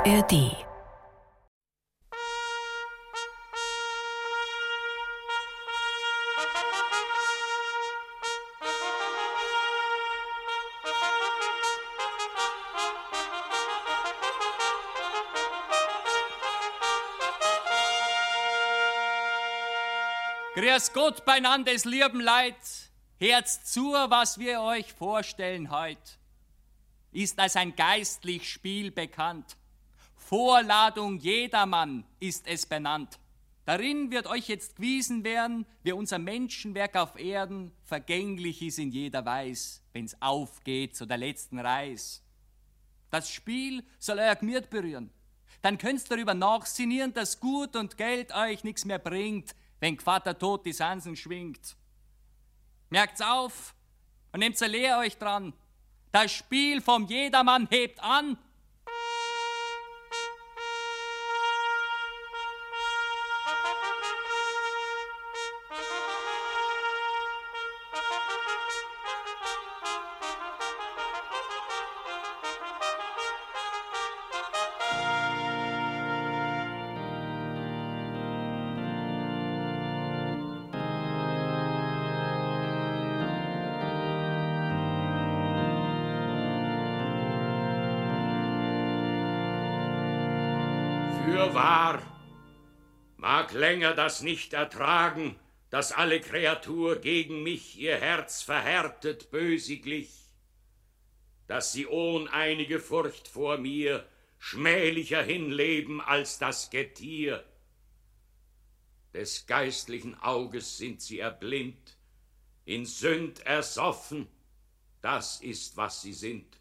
ARD Grüß Gott beieinander, des lieben Leid. Herz zu, was wir euch vorstellen heut. Ist als ein geistlich Spiel bekannt. Vorladung jedermann ist es benannt. Darin wird euch jetzt gewiesen werden, wie unser Menschenwerk auf Erden vergänglich ist in jeder Weis, wenn's aufgeht zu der letzten Reis. Das Spiel soll euer Gemüt berühren. Dann könnt's darüber nachsinnieren, dass Gut und Geld euch nichts mehr bringt, wenn Vater tot die Sansen schwingt. Merkt's auf und nehmt's Lehr euch dran. Das Spiel vom Jedermann hebt an länger das nicht ertragen, dass alle Kreatur gegen mich ihr Herz verhärtet bösiglich, dass sie ohn einige Furcht vor mir schmählicher hinleben als das Getier. Des geistlichen Auges sind sie erblindt, in Sünd ersoffen, das ist, was sie sind,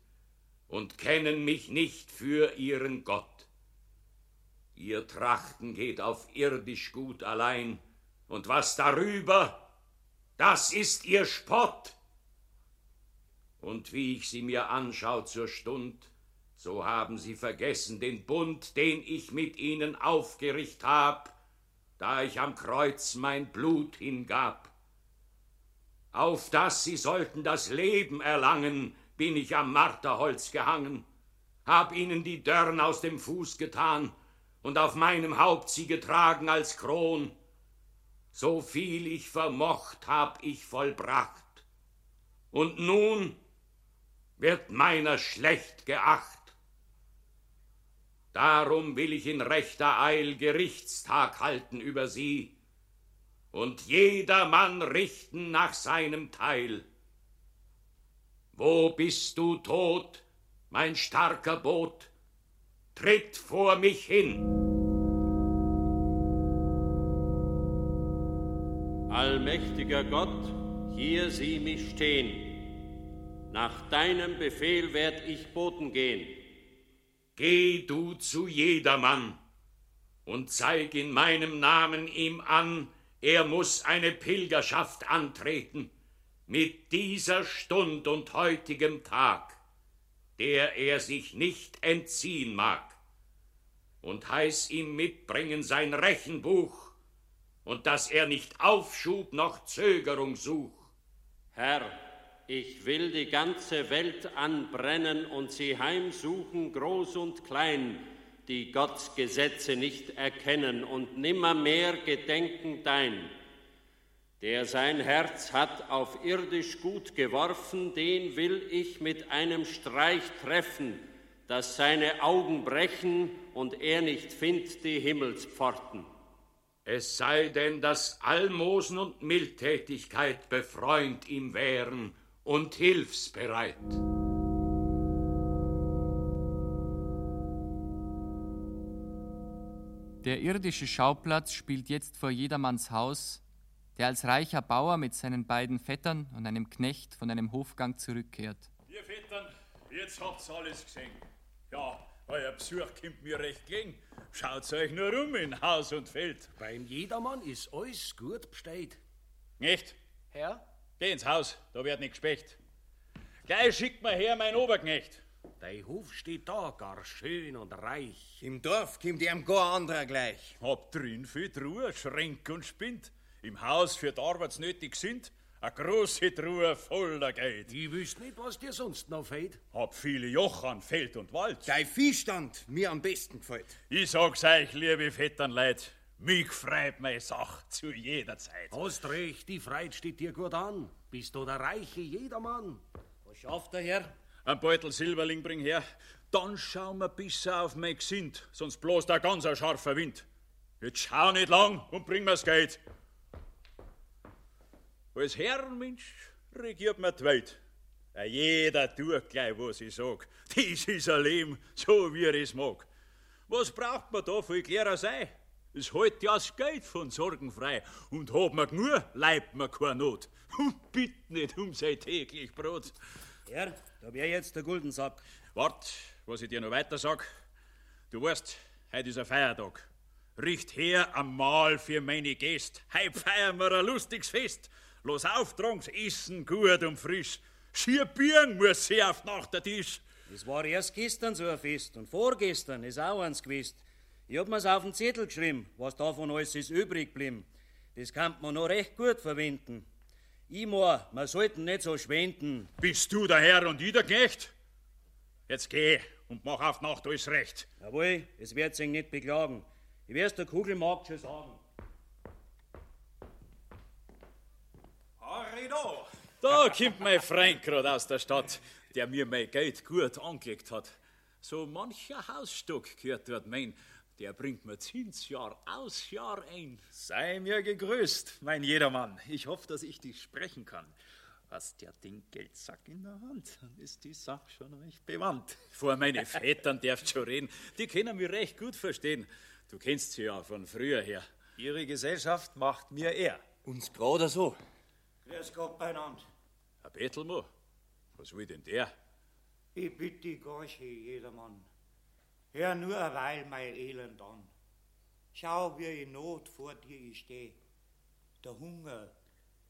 und kennen mich nicht für ihren Gott. Ihr Trachten geht auf irdisch Gut allein, und was darüber, das ist ihr Spott. Und wie ich sie mir anschaut zur Stund, so haben sie vergessen den Bund, den ich mit ihnen aufgericht hab, da ich am Kreuz mein Blut hingab. Auf das sie sollten das Leben erlangen, bin ich am Marterholz gehangen, hab ihnen die Dörn aus dem Fuß getan und auf meinem Haupt sie getragen als Kron. So viel ich vermocht, hab ich vollbracht. Und nun wird meiner schlecht geacht. Darum will ich in rechter Eil Gerichtstag halten über sie und jedermann richten nach seinem Teil. Wo bist du tot, mein starker Boot? Tritt vor mich hin. Allmächtiger Gott, hier sieh mich stehen. Nach deinem Befehl werd ich boten gehen. Geh du zu jedermann und zeig in meinem Namen ihm an, er muss eine Pilgerschaft antreten mit dieser Stund und heutigem Tag, der er sich nicht entziehen mag, und heiß ihm mitbringen sein Rechenbuch, und dass er nicht Aufschub noch Zögerung such. Herr, ich will die ganze Welt anbrennen und sie heimsuchen, groß und klein, die Gotts Gesetze nicht erkennen und nimmermehr gedenken dein. Der sein Herz hat auf irdisch Gut geworfen, den will ich mit einem Streich treffen, dass seine Augen brechen und er nicht findet die Himmelspforten. Es sei denn, dass Almosen und Mildtätigkeit befreund ihm wären und hilfsbereit. Der irdische Schauplatz spielt jetzt vor jedermanns Haus, der als reicher Bauer mit seinen beiden Vettern und einem Knecht von einem Hofgang zurückkehrt. Ihr Vettern, jetzt habt's alles gesehen. Ja, euer Besuch kommt mir recht gelegen. Schaut's euch nur um in Haus und Feld. Beim Jedermann ist alles gut bestellt. Nicht? Herr? Geh ins Haus, da wird nicht gespecht. Gleich schickt mir her mein Oberknecht. Dein Hof steht da, gar schön und reich. Im Dorf kommt ihm gar anderer gleich. Hab drin viel Ruhe, Schränk und Spind. Im Haus für die Arbeits nötig sind, Eine große Truhe voller Geld. Ich wüsste nicht, was dir sonst noch fehlt. Hab viele Joch an Feld und Wald. Dein Viehstand mir am besten gefällt. Ich sag's euch, liebe Vetternleid, mich freut meine Sache zu jeder Zeit. Hast recht, die Freit steht dir gut an. Bist du der reiche Jedermann. Was schafft der Herr? Ein Beutel Silberling bring her, dann schauen wir besser auf mein Gesind, sonst bloß da ganz ein scharfer Wind. Jetzt schau nicht lang und bring mir's Geld. Als Herrenmensch regiert mir die Welt. Ja, jeder tut gleich, was ich sag. Dies ist ein Leben, so wie er es mag. Was braucht man da viel klarer sein? Es hält ja das Geld von Sorgen frei. Und hab man genug, leibt man keine Not. Und bitt nicht um sein täglich Brot. Herr, da wär jetzt der Guldensack. Wart, was ich dir noch weiter sag. Du weißt, heute ist ein Feiertag. Richt her am Mahl für meine Gäste. Heut feiern wir ein lustiges Fest. Los auf, Trunks, essen gut und frisch. Schier Birn muss sie auf nach der Tisch. Es war erst gestern so ein Fest und vorgestern ist auch eins gewesen. Ich hab mir's auf den Zettel geschrieben, was davon alles ist übrig geblieben. Das kann man noch recht gut verwenden. Ich mein, wir sollten nicht so schwenden. Bist du der Herr und ich der Knecht? Jetzt geh und mach auf Nacht alles recht. Jawohl, es wird sich nicht beklagen. Ich werd's der Kugelmarkt schon sagen. Harry da! Da kommt mein Freund grad aus der Stadt, der mir mein Geld gut angelegt hat. So mancher Hausstock gehört dort mein, der bringt mir Zinsjahr aus Jahr ein. Sei mir gegrüßt, mein Jedermann. Ich hoffe, dass ich dich sprechen kann. Hast ja den Geldsack in der Hand, dann ist die Sache schon recht bewandt. Vor meine Vätern darfst schon reden, die können mich recht gut verstehen. Du kennst sie ja von früher her. Ihre Gesellschaft macht mir ehr. Uns gerade so. Grüß Gott beieinander. Herr Bettelmo, was will denn der? Ich bitte dich, Gorsche, jedermann. Hör nur eine Weile mein Elend an. Schau, wie in Not vor dir ich steh. Der Hunger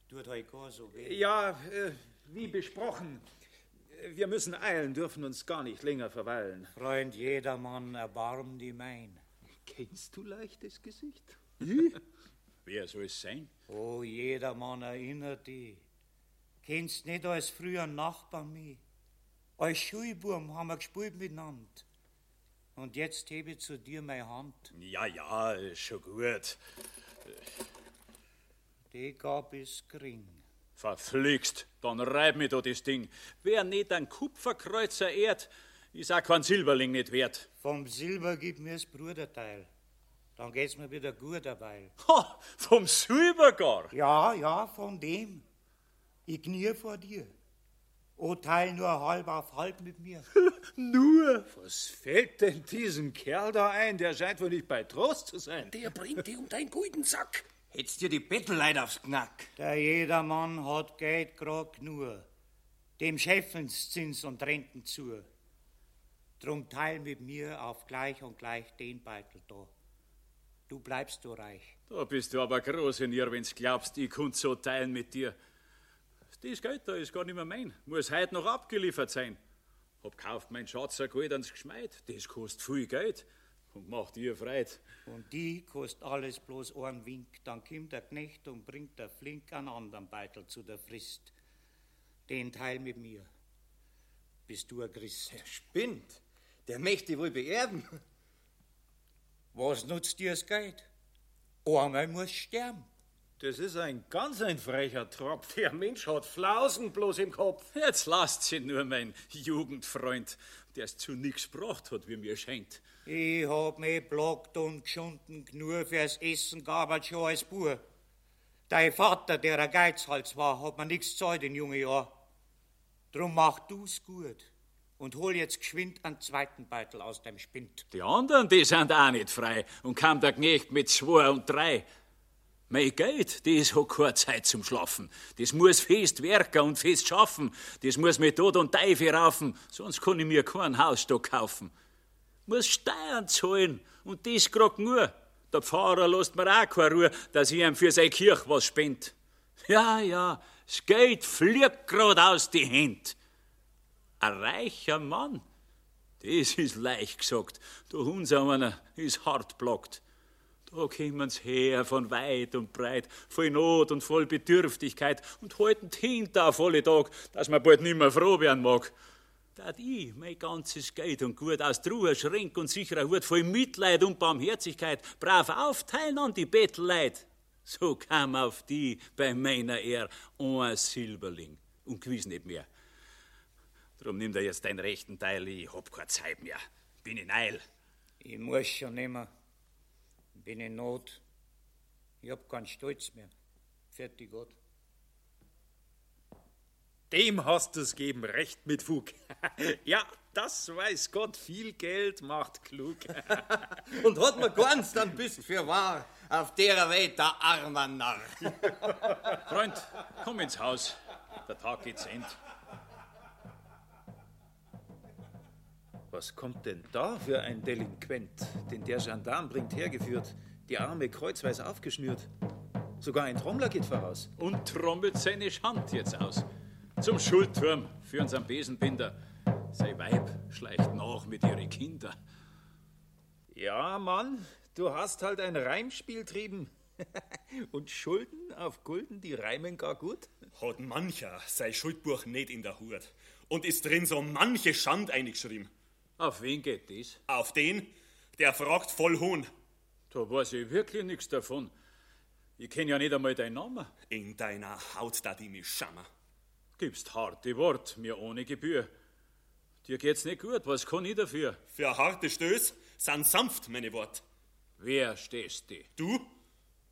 tut euch gar so weh. Ja, äh, wie besprochen. Wir müssen eilen, dürfen uns gar nicht länger verweilen. Freund jedermann, erbarm die mein. Kennst du leichtes Gesicht? Wer soll es sein? Oh, jedermann erinnert dich. Kennst nicht als früher Nachbar mich? Als Schulburm haben wir gespielt miteinander. Und jetzt hebe ich zu dir meine Hand. Ja, ja, schon gut. Die gab es gering. Verflixt, dann reib mir da das Ding. Wer nicht ein Kupferkreuzer ehrt, ist auch kein Silberling nicht wert. Vom Silber gib mir's Bruderteil. Dann geht's mir wieder gut dabei. Ha, vom Silber gar. Ja, ja, von dem. Ich knie vor dir. O teil nur halb auf halb mit mir. Nur? Was fällt denn diesem Kerl da ein? Der scheint wohl nicht bei Trost zu sein. Der bringt dir um deinen Guldensack. Hättest dir die Bettelleid aufs Knack. Der jedermann hat Geld grad nur. Dem Scheffenszins und Renten zu. Drum teil mit mir auf gleich und gleich den Beitel da. Du bleibst du reich. Da bist du aber groß in ihr, wenn's glaubst, ich könnt so teilen mit dir. Das Geld da ist gar nicht mehr mein. Muss heute noch abgeliefert sein. Hab kauft mein Schatz ein Gold ans Geschmeid. Das kostet viel Geld. Und macht ihr Freit. Und die kostet alles bloß einen Wink. Dann kommt der Knecht und bringt der Flink einen anderen Beitel zu der Frist. Den teil mit mir. Bist du ein Christ? Der spinnt. Der möchte wohl beerben. Was nutzt dir das Geld? Einmal muss sterben. Das ist ein ganz ein frecher Tropf. Der Mensch hat Flausen bloß im Kopf. Jetzt lasst sie nur, mein Jugendfreund, der es zu nix gebracht hat, wie mir scheint. Ich hab mich blockt und geschunden nur fürs Essen gabert schon als Bub. Dein Vater, der ein Geizhals war, hat mir nix gezahlt in jungen Jahren. Drum mach du's gut und hol jetzt geschwind einen zweiten Beitel aus dem Spind. Die anderen, die sind auch nicht frei und kam der Knecht mit zwei und drei. Mein Geld, das hat keine Zeit zum Schlafen. Das muss fest werken und fest schaffen. Das muss mit Tod und Teufel raufen, sonst kann ich mir keinen Hausstock kaufen. Muss Steuern zahlen und das grad nur. Der Pfarrer lässt mir auch keine Ruhe, dass ich ihm für seine Kirche was spend. Ja, ja, das Geld fliegt grad aus die Hände. Ein reicher Mann, das ist leicht gesagt. Der unser einer ist hart blockt. Da kommen's her von weit und breit, voll Not und voll Bedürftigkeit und halten hinter alle Tag, dass man bald nimmer froh werden mag. Dat ich mein ganzes Geld und Gut aus Truhe, Schränk und sicherer Hut voll Mitleid und Barmherzigkeit brav aufteilen an die Bettelleid. So kam auf die bei meiner Ehr ein Silberling und gewiss nicht mehr. Drum nimm dir jetzt deinen rechten Teil, ich hab keine Zeit mehr. Bin in Eil. Ich muss schon nimmer. Bin in Not. Ich hab keinen Stolz mehr. Fertig Gott. Dem hast du's geben, recht mit Fug. ja, das weiß Gott, viel Geld macht klug. Und hat man ganz, dann bist für wahr auf der Welt der armer Narr. Freund, komm ins Haus. Der Tag geht zu End. Was kommt denn da für ein Delinquent, den der Gendarm bringt hergeführt, die Arme kreuzweise aufgeschnürt? Sogar ein Trommler geht voraus. Und trommelt seine Schand jetzt aus. Zum Schulturm für unseren Besenbinder. Sein Weib schleicht nach mit ihren Kindern. Ja, Mann, du hast halt ein Reimspiel trieben. Und Schulden auf Gulden, die reimen gar gut. Hat mancher sein Schuldbuch nicht in der Hut und ist drin so manche Schand eingeschrieben. Auf wen geht das? Auf den, der fragt voll Hohn. Da weiß ich wirklich nichts davon. Ich kenn ja nicht einmal deinen Namen. In deiner Haut da die mich schammer. Gibst harte Wort, mir ohne Gebühr. Dir geht's nicht gut, was kann ich dafür? Für harte Stöß sind sanft meine Wort. Wer stehst du? Du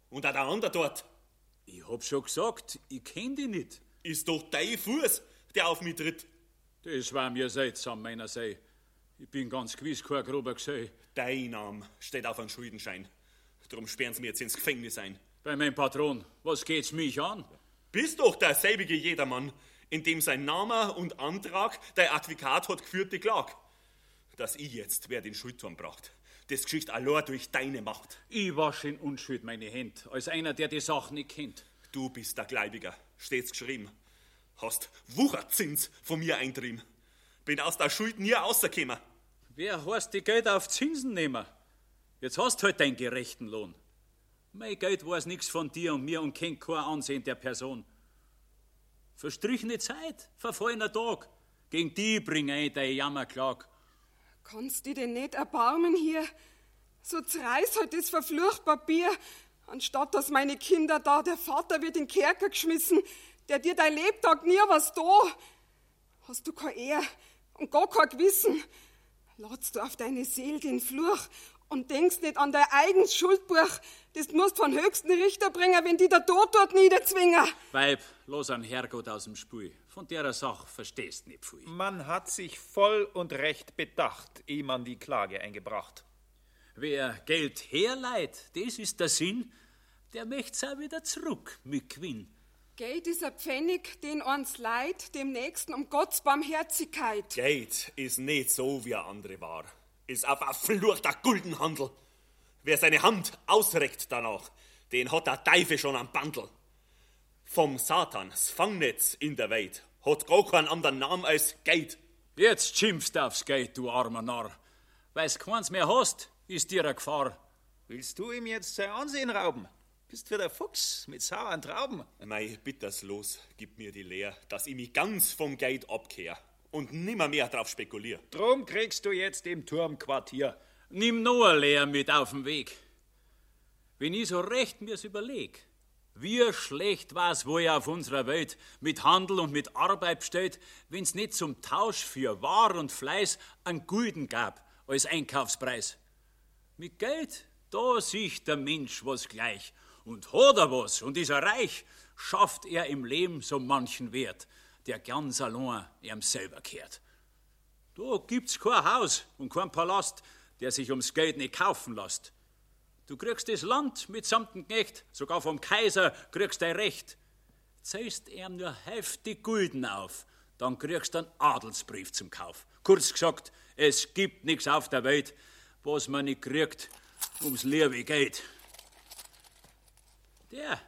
und auch der andere dort. Ich hab schon gesagt, ich kenn dich nicht. Ist doch dein Fuß, der auf mich tritt. Das war mir seltsam, meiner sei. Ich bin ganz gewiss kein grober Gesell. Dein Name steht auf einem Schuldenschein. Drum sperren sie mir jetzt ins Gefängnis ein. Bei meinem Patron, was geht's mich an? Bist doch derselbige Jedermann, in dem sein Name und Antrag der Advokat hat geführte Klag. Dass ich jetzt wer den Schuldturm braucht. Das geschieht allein durch deine Macht. Ich wasche in Unschuld meine Hände, als einer, der die Sachen nicht kennt. Du bist der Gläubiger, steht's geschrieben. Hast Wucherzins von mir eintrieben. Bin aus der Schuld nie rausgekommen. Wer heißt die Geld auf Zinsen nehmen? Jetzt hast halt deinen gerechten Lohn. Mein Geld weiß nichts von dir und mir und kennt kein Ansehen der Person. Verstrichene Zeit, verfallener Tag. Gegen die bringe ich deine Jammerklag. Kannst du denn nicht erbarmen hier? So zerreiß halt das verflucht Papier, anstatt dass meine Kinder da, der Vater wird in den Kerker geschmissen, der dir dein Lebtag nie was da. Hast du kein Ehr und gar kein Gewissen? Ladst du auf deine Seele den Fluch und denkst nicht an dein eigenes Schuldbuch, das du musst von höchsten Richter bringen, wenn die der Tod dort niederzwingen. Weib, los an Herrgott aus dem Spiel. Von der Sache verstehst nicht viel. Man hat sich voll und recht bedacht, ehe man die Klage eingebracht. Wer Geld herleiht, das ist der Sinn, der möcht's auch wieder zurück mit Gewinn. Geld ist ein Pfennig, den uns leid, dem Nächsten um Gottes Barmherzigkeit. Geld ist nicht so, wie er andere war. Ist auf ein verfluchter Guldenhandel. Wer seine Hand ausreckt danach, den hat der Teufel schon am Bandel. Vom Satans Fangnetz in der Welt hat gar keinen anderen Namen als Geld. Jetzt schimpfst du aufs Geld, du armer Narr. Weil's keins mehr hast, ist dir eine Gefahr. Willst du ihm jetzt sein Ansehen rauben? Bist wie der Fuchs mit sauren Trauben. Mei, bitters los, gib mir die Lehr, dass ich mich ganz vom Geld abkehr und nimmer mehr drauf spekulier. Drum kriegst du jetzt im Turmquartier. Nimm nur Lehr mit auf den Weg. Wenn ich so recht mir's überleg, wie schlecht war's wohl auf unserer Welt mit Handel und mit Arbeit besteht, wenn's nicht zum Tausch für War und Fleiß an Gulden gab als Einkaufspreis. Mit Geld, da sieht der Mensch was gleich. Und was und ist er reich, schafft er im Leben so manchen Wert, der ganz allein ihm selber kehrt. Da gibt's kein Haus und kein Palast, der sich ums Geld nicht kaufen lässt. Du kriegst das Land mitsamt dem Knecht, sogar vom Kaiser kriegst dein Recht. Zahlst ihm nur heftig Gulden auf, dann kriegst du einen Adelsbrief zum Kauf. Kurz gesagt, es gibt nichts auf der Welt, was man nicht kriegt, ums liebe Geld. Der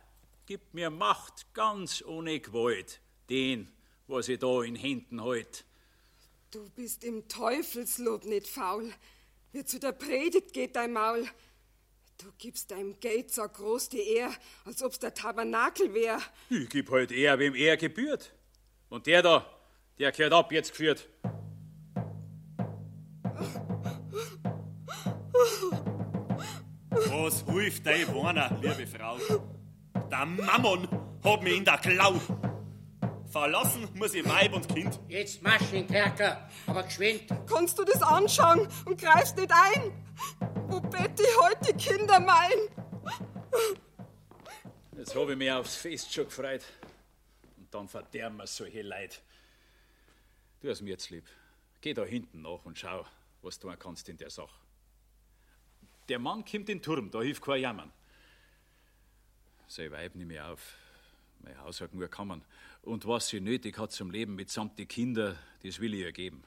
gibt mir Macht ganz ohne Gewalt, den, was ich da in Händen halt. Du bist im Teufelslob nicht faul. Wie zu der Predigt geht dein Maul. Du gibst deinem Geld so groß die Ehr, als ob's der Tabernakel wär. Ich geb halt eher, wem er gebührt. Und der da, der gehört ab jetzt geführt. Was hilft dein Warner, liebe Frau? Der Mammon hat mich in der Klau. Verlassen muss ich Weib und Kind. Jetzt marsch in den Kerker, aber geschwind. Kannst du das anschauen und greifst nicht ein? Wo Betty heute die Kinder mein? Jetzt hab ich mich aufs Fest schon gefreut. Und dann verderben wir solche Leid. Du hast mir jetzt lieb. Geh da hinten nach und schau, was du tun kannst in der Sache. Der Mann kommt in den Turm, da hilft kein Jammern. Sein Weib nimm ich auf. Mein Haus hat nur kammern. Und was sie nötig hat zum Leben mitsamt die Kinder, das will ich ihr geben.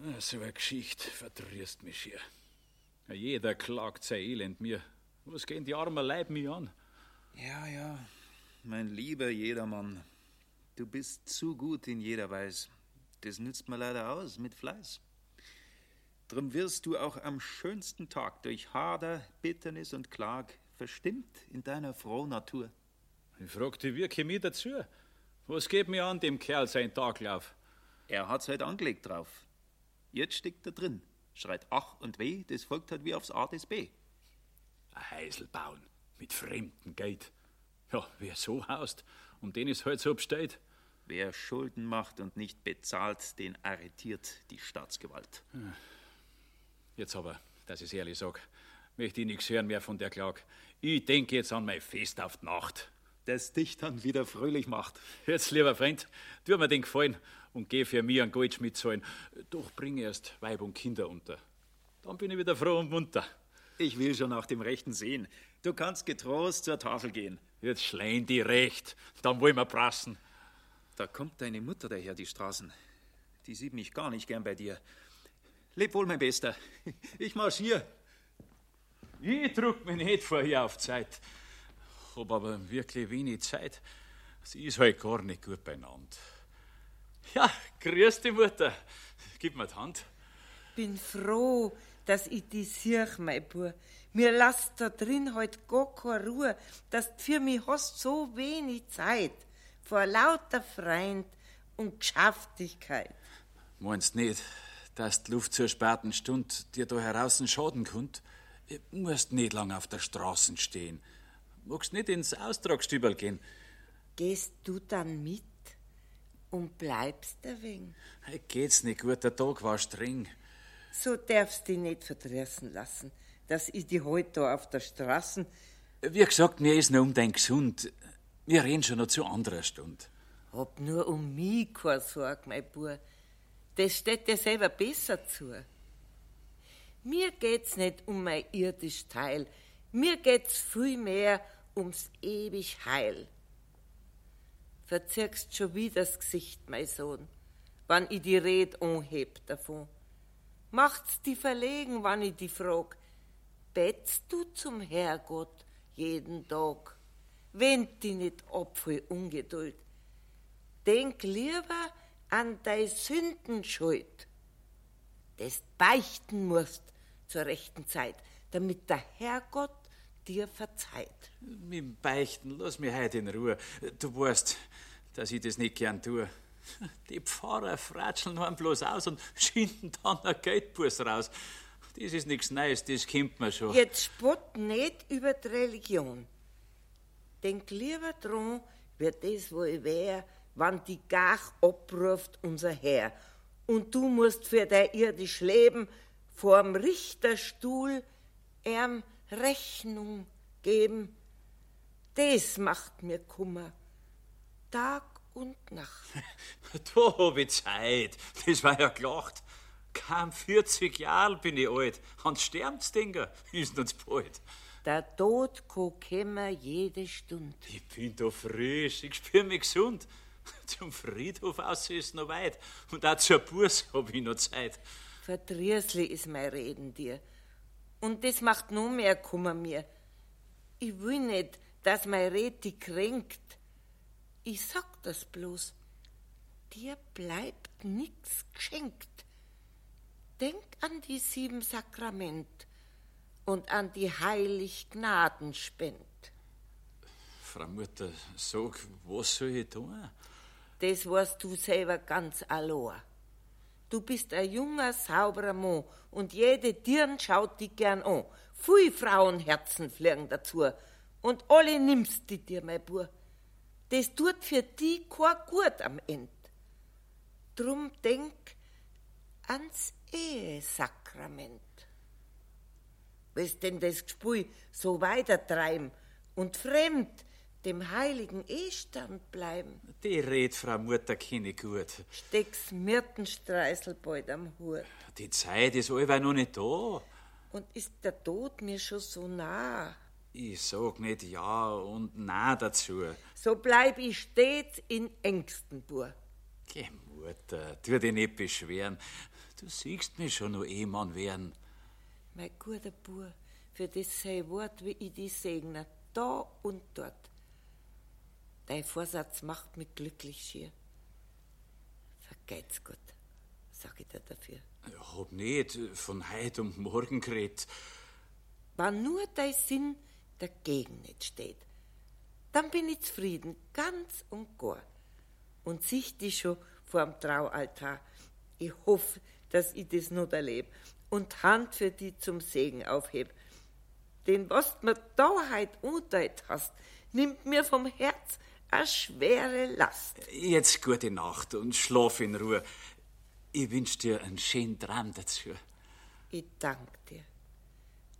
Ah, So eine Geschichte verdrießt mich schier. Jeder klagt sein Elend mir. Was gehen die armen Leib mir an? Ja, ja, mein lieber Jedermann, du bist zu gut in jeder Weise. Das nützt mir leider aus mit Fleiß. Drum wirst du auch am schönsten Tag durch Hader, Bitternis und Klag verstimmt in deiner frohen Natur. Ich fragte, wie käme ich dazu? Was geht mir an, dem Kerl sein Taglauf? Er hat's halt angelegt drauf. Jetzt steckt er drin, schreit Ach und Weh, das folgt halt wie aufs A des B. Ein Heisel bauen, mit fremdem Geld. Ja, wer so haust, um den ist halt so bestellt. Wer Schulden macht und nicht bezahlt, den arretiert die Staatsgewalt. Jetzt aber, dass ich's ehrlich sag, möchte ich nichts hören mehr von der Klag. Ich denke jetzt an mein Fest auf die Nacht. Das dich dann wieder fröhlich macht. Jetzt, lieber Freund, tu mir den Gefallen und geh für mich einen Goldschmied zahlen. Doch bring erst Weib und Kinder unter. Dann bin ich wieder froh und munter. Ich will schon nach dem Rechten sehen. Du kannst getrost zur Tafel gehen. Jetzt schleien die recht, dann wollen wir prassen. Da kommt deine Mutter daher, die Straßen. Die sieht mich gar nicht gern bei dir. Leb wohl, mein Bester. Ich marschier. Ich druck mich nicht vorher auf Zeit. Hab aber wirklich wenig Zeit. Sie ist halt gar nicht gut beieinander. Ja, grüß die Mutter. Gib mir die Hand. Bin froh, dass ich die sieh, mein Bub. Mir lasst da drin heut gar keine Ruhe, dass du für mich hast so wenig Zeit. Vor lauter Freund und Geschäftigkeit. Meinst nicht, dass die Luft zur späten Stunde dir da heraußen schaden könnt? Du musst nicht lang auf der Straße stehen. Magst nicht ins Austragstübel gehen. Gehst du dann mit und bleibst ein wenig? Hey, Geht's nicht gut, der Tag war streng. So darfst du dich nicht verdressen lassen, dass ich die heut da auf der Straße. Wie gesagt, mir ist noch um dein Gesund. Wir reden schon noch zu anderer Stunde. Hab nur um mich keine Sorge, mein Bub. Das steht dir selber besser zu. Mir geht's nicht um mein irdisch Teil. Mir geht's vielmehr ums ewig Heil. Verzirkst schon wieder das Gesicht, mein Sohn, wann ich die Red anheb davon. Macht's die verlegen, wann ich die frag. Betzt du zum Herrgott jeden Tag? Wend dich nicht ab für Ungeduld. Denk lieber an dei Sündenschuld, das beichten musst zur rechten Zeit, damit der Herrgott dir verzeiht. Mit dem Beichten, lass mich heute in Ruhe. Du weißt, dass ich das nicht gern tue. Die Pfarrer fratscheln einem bloß aus und schinden dann ein Geldbus raus. Das ist nichts Neues, das kennt man schon. Jetzt spott nicht über die Religion. Denk lieber dran, wie das wohl wär, wann die Gach abruft unser Herr. Und du musst für dein irdisch Leben vorm Richterstuhl ihm Rechnung geben. Das macht mir Kummer. Tag und Nacht. Da hab ich Zeit. Das war ja gelacht. Kaum 40 Jahre bin ich alt. Hans sterben's, Dinger. Ist uns bald. Der Tod kann kommen jede Stunde. Ich bin da frisch. Ich spür mich gesund. Zum Friedhof aus ist noch weit. Und auch zur Burs hab ich noch Zeit. Verdrießli ist mein Reden dir. Und das macht noch mehr Kummer mir. Ich will nicht, dass mein Red dich kränkt. Ich sag das bloß. Dir bleibt nix geschenkt. Denk an die sieben Sakrament und an die heilig Gnaden spend. Frau Mutter, sag, was soll ich tun? Das weißt du selber ganz allein. Du bist ein junger, sauberer Mann und jede Dirn schaut dich gern an. Viel Frauenherzen fliegen dazu und alle nimmst du dir, mein Bub. Das tut für die kein gut am End. Drum denk ans Ehesakrament. Willst denn das Gespui so weitertreiben und fremd dem heiligen Ehestand bleiben? Die red, Frau Mutter, kenne gut. Steck's Myrtenstreisel bald am Hut. Die Zeit ist allweil noch nicht da. Und ist der Tod mir schon so nah? Ich sag nicht ja und nein dazu. So bleib ich stets in Ängsten, Bur. Geh, Mutter, tu dich nicht beschweren. Du siehst mich schon noch Ehemann werden. Mein guter Bur, für das sei Wort, wie ich dich segne, da und dort. Dein Vorsatz macht mich glücklich schier. Vergeht's gut, sag ich dir dafür. Ich hab nicht von heut und morgen geredet. Wenn nur dein Sinn dagegen nicht steht, dann bin ich zufrieden, ganz und gar. Und sicht dich schon vor dem Traualtar. Ich hoffe, dass ich das noch erlebe und Hand für die zum Segen aufheb. Den, was mir da heut unteilt hast, nimmt mir vom Herz a schwere Last. Jetzt gute Nacht und schlaf in Ruhe. Ich wünsch dir einen schönen Traum dazu. Ich dank dir.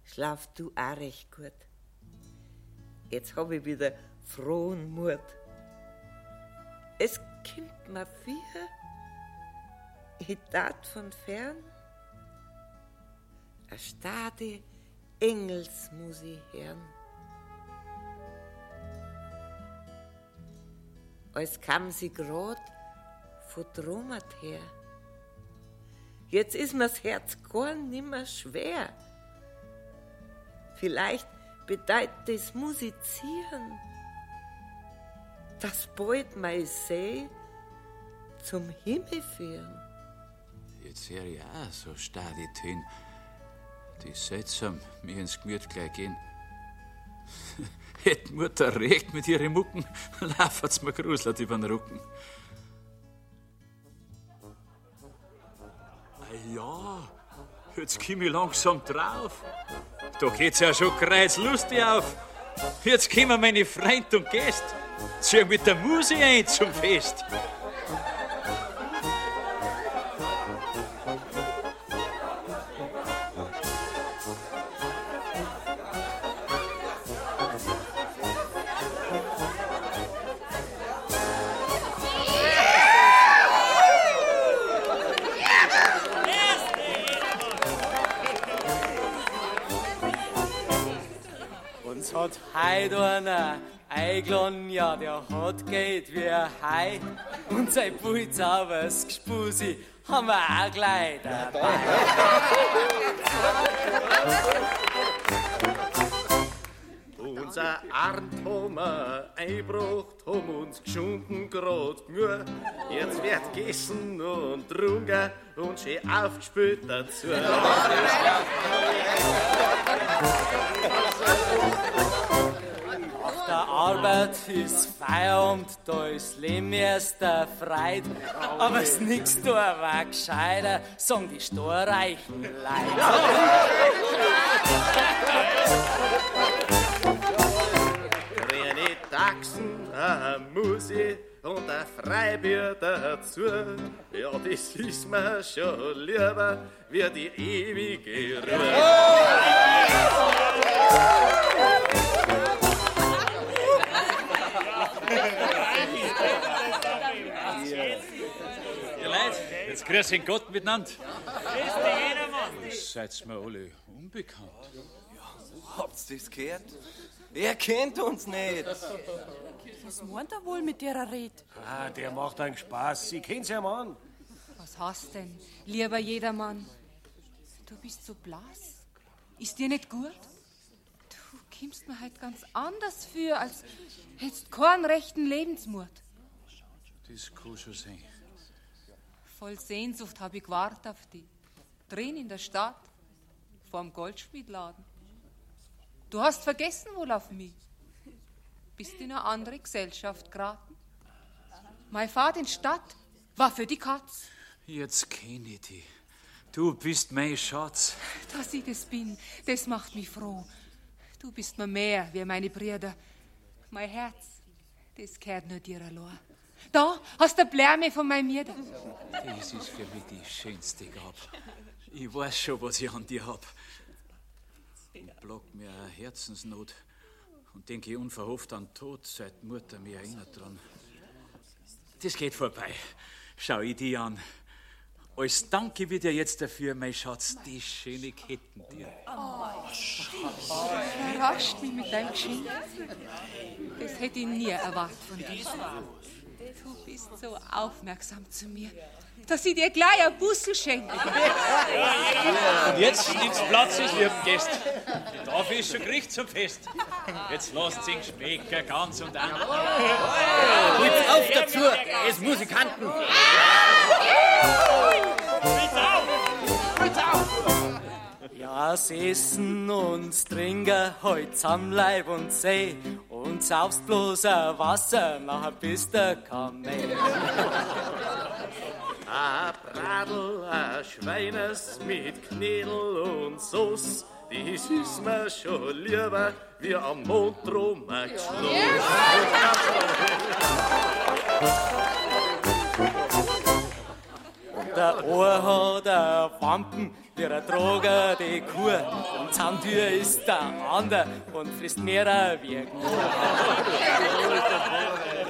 Schlaf du auch recht gut. Jetzt hab ich wieder frohen Mut. Es kommt mir vier, ich tat von fern a stade Engelsmusik hören. Als kam sie grad von Dromat her. Jetzt ist mir's Herz gar nimmer schwer. Vielleicht bedeutet das Musizieren, dass bald mein See zum Himmel führen. Jetzt hör ich auch so starr die Töne. Die seltsam mir ins Gemüt gleich gehen. Hätt Mutter recht mit ihren Mucken, laufert's mir gruselt übern Rücken. Ah ja, jetzt komm ich langsam drauf. Da geht's ja schon kreuzlustig auf. Jetzt kommen meine Freund und Gäste. Zieh mit der Musik ein zum Fest. Heut einer eingeladen, ja, der hat Geld wie ein Hai. Und sein Pulsaubers Gespusi haben wir auch gleich dabei. Unser Arndt haben wir eingebracht, haben uns geschunden grad genug. Jetzt wird gegessen und trunken und schön aufgespielt dazu. Der Arbeit ist Feierabend, da ist Leben erst der Freit. Aber es nix da war gescheiter, sagen die storreichen Grüne Taxen, eine Musik und ein Freibier dazu. Ja, das ist mir schon lieber wie die ewige Ihr jetzt grüß in Gott miteinander. Seid mir alle unbekannt. Habt's das gehört? Er kennt uns nicht. Was meint er wohl mit der Rede? Ah, der macht einen Spaß. Sie kennt's ja, Mann. Was hast denn, lieber Jedermann? Du bist so blass. Ist dir nicht gut? Du kommst mir halt ganz anders für, als hättest keinen rechten Lebensmut. Das kann schon sein. Voll Sehnsucht habe ich gewartet auf dich. Drin in der Stadt, vorm Goldschmiedladen. Du hast vergessen wohl auf mich. Bist in eine andere Gesellschaft geraten. Mein Fahrt in Stadt war für die Katz. Jetzt kenn ich dich. Du bist mein Schatz. Dass ich das bin, das macht mich froh. Du bist mir mehr wie meine Brüder. Mein Herz, das gehört nur dir allein. Da hast du Blärme von meinem Mieder. Das ist für mich die schönste Gabe. Ich weiß schon, was ich an dir hab. Und plagt mir eine Herzensnot und denke unverhofft an Tod, seit Mutter mich erinnert dran. Das geht vorbei. Schau ich die an. Als Danke wird dir jetzt dafür, mein Schatz, die schöne Ketten dir. Überrascht mich mit deinem Geschenk. Das hätte ich nie erwartet von dir. Du bist so aufmerksam zu mir, dass ich dir gleich ein Bussel schenke. Und jetzt nimmt's Platz, ihr lieben Gäste. Tafel ist schon gericht zum Fest. Jetzt lasst ihn schmecken, ganz und an. Putz auf dazu, es Musikanten. Ja, s Essen und Trinken heut am Leib und See und saufst bloß ein Wasser, nachher bist du kein Mensch. Ein Bradel, ein Schweines mit Knädel und Sauce, das ist mir schon lieber wie am Mondrum Der Ohr hat ein Wampen, ein Droger die Kuh. Und Zahntür ist der andere und frisst mehr wie ein Kuh.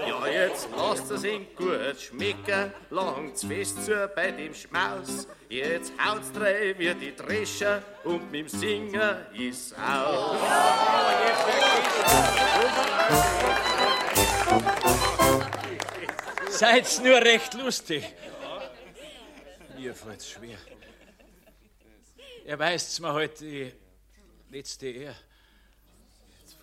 Ja, jetzt lasst es ihn gut schmecken, langt's fest zu bei dem Schmaus. Jetzt haut's drei wie die Drescher und mit dem Singen ist aus. Seid's nur recht lustig. Mir fällt's schwer. Er weist's mir heute die letzte Ehr.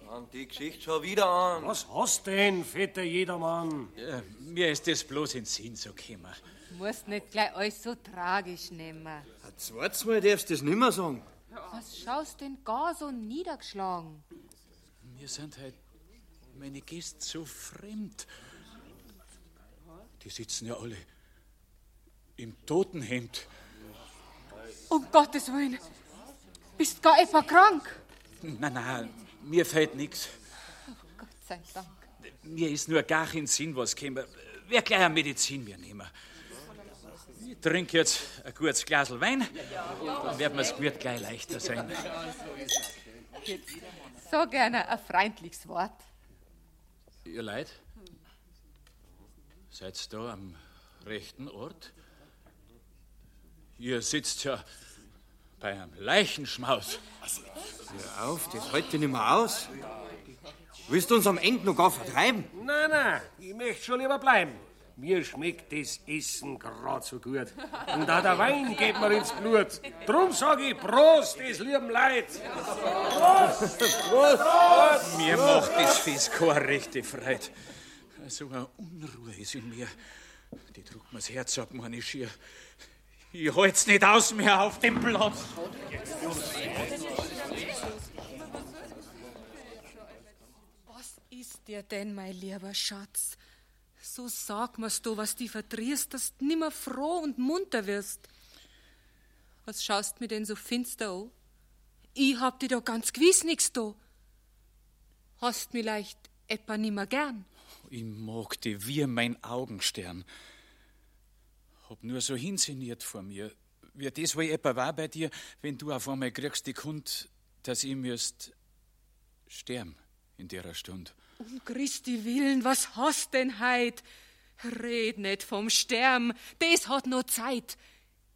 Fang die Geschichte schon wieder an. Was hast denn, fetter Jedermann? Ja, mir ist das bloß in den Sinn so gekommen. Du musst nicht gleich alles so tragisch nehmen. Zweites Mal darfst du das nimmer sagen. Was schaust denn gar so niedergeschlagen? Mir sind halt meine Gäste so fremd. Die sitzen ja alle im Totenhemd. Um Gottes Willen. Bist gar etwa krank? Nein, nein, mir fällt nichts. Gott sei Dank. Mir ist nur gar in den Sinn was gekommen. Wer gleich eine Medizin mir nehmen. Ich trinke jetzt ein gutes Glas Wein, dann wird mir's Gemüt gleich leichter sein. So gerne ein freundliches Wort. Ihr Leid? Seid da am rechten Ort? Ihr sitzt ja bei einem Leichenschmaus. Hör auf, das hält dich nicht mehr aus. Willst du uns am Ende noch gar vertreiben? Nein, nein, ich möchte schon lieber bleiben. Mir schmeckt das Essen grad so gut. Und auch der Wein geht mir ins Blut. Drum sag ich Prost, des lieben Leid. Prost! Prost! Mir macht das Fest keine rechte Freude. So eine Unruhe ist in mir. Die druckt mir's Herz ab, meine Schier. Ich halt's nicht aus mehr auf dem Platz. Was ist dir denn, mein lieber Schatz? So sag mir's du, was die verdrierst, dass du nimmer froh und munter wirst. Was schaust mir denn so finster an? Ich hab dir doch ganz gewiss nix da. Hast mir leicht etwa nimmer gern. Ich mag dich wie mein Augenstern. Hab nur so hinsinniert vor mir. Wie das wohl etwa war bei dir, wenn du auf einmal kriegst die Kund, dass ich müsst sterben in der Stunde. Um Christi Willen, was hast denn heit? Red nicht vom Sterben, des hat no Zeit.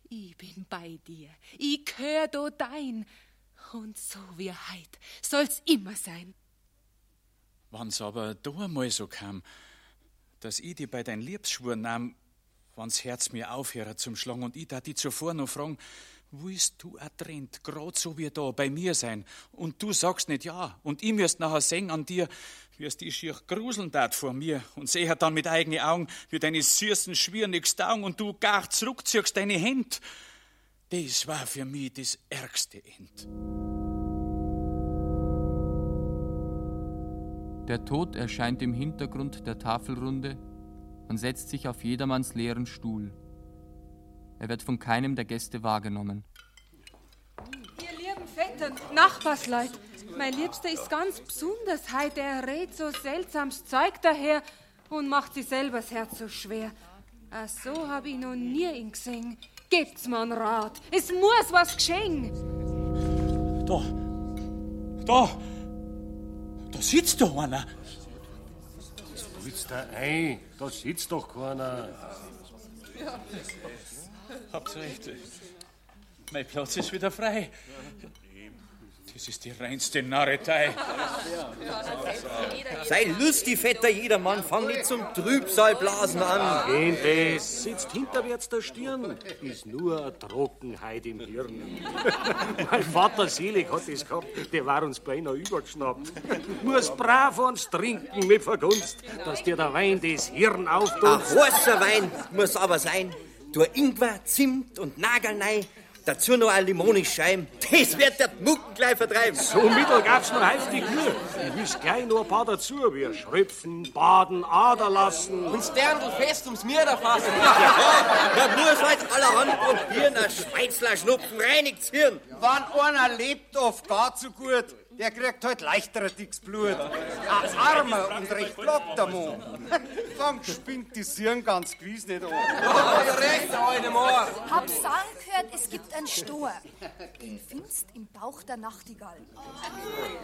Ich bin bei dir, ich gehör do dein. Und so wie heit soll's immer sein. Wann's aber da einmal so kam, dass ich dich bei dein Liebsschwur nahm, wann's Herz mir aufhört zum Schlagen und ich da die zuvor noch fragen, willst du a trennt, grad so wie da bei mir sein, und du sagst nicht ja, und ich müsst nachher sehen an dir, wirst die schier gruseln dat vor mir. Und sehe dann mit eigenen Augen, wie deine süßen Schwier taugen und du gar zurückziehst deine Händ. Das war für mich das ärgste End. Der Tod erscheint im Hintergrund der Tafelrunde und setzt sich auf jedermanns leeren Stuhl. Er wird von keinem der Gäste wahrgenommen. Ihr lieben Vettern, Nachbarsleut, mein Liebster ist ganz besonders heute. Er redet so seltsames Zeug daher und macht sich selber das Herz so schwer. Ach so hab ich noch nie ihn gesehen. Gebt's mir einen Rat. Es muss was geschehen. Da, da, da sitzt doch einer. Sitzt da ein, da sitzt doch keiner. Habt recht. Mein Platz ist wieder frei. Das ist die reinste Narretei. Sei lustig, fetter Jedermann, fang nicht zum Trübsalblasen an. Gehen das, sitzt hinterwärts der Stirn, ist nur eine Trockenheit im Hirn. mein Vater selig hat das gehabt, der war uns beinahe übergeschnappt. Muss brav uns trinken mit Vergunst, dass dir der Wein das Hirn auftut. Ein heißer Wein muss aber sein. Du Ingwer, Zimt und Nagelnei. Dazu noch eine Limonenscheibe. Das wird der Mucken gleich vertreiben. So mittel gab's noch heftig nur. Ich wüsste gleich noch ein paar dazu. Wir schröpfen, baden, Ader lassen. Und Sterndl fest ums Mieder fassen. Ja, da muss halt allerhand probieren. Ein Schweizler Schnupfen reinigt's Hirn. Wenn einer lebt, oft gar zu gut. Der kriegt halt leichter dickes Blut. Ein armer und recht lockter Mann. Dann spinnt die Hirn ganz gewiss nicht an. Ja, recht, alte Moor. Hab sagen gehört, es gibt einen Stor. Den findest im Bauch der Nachtigall.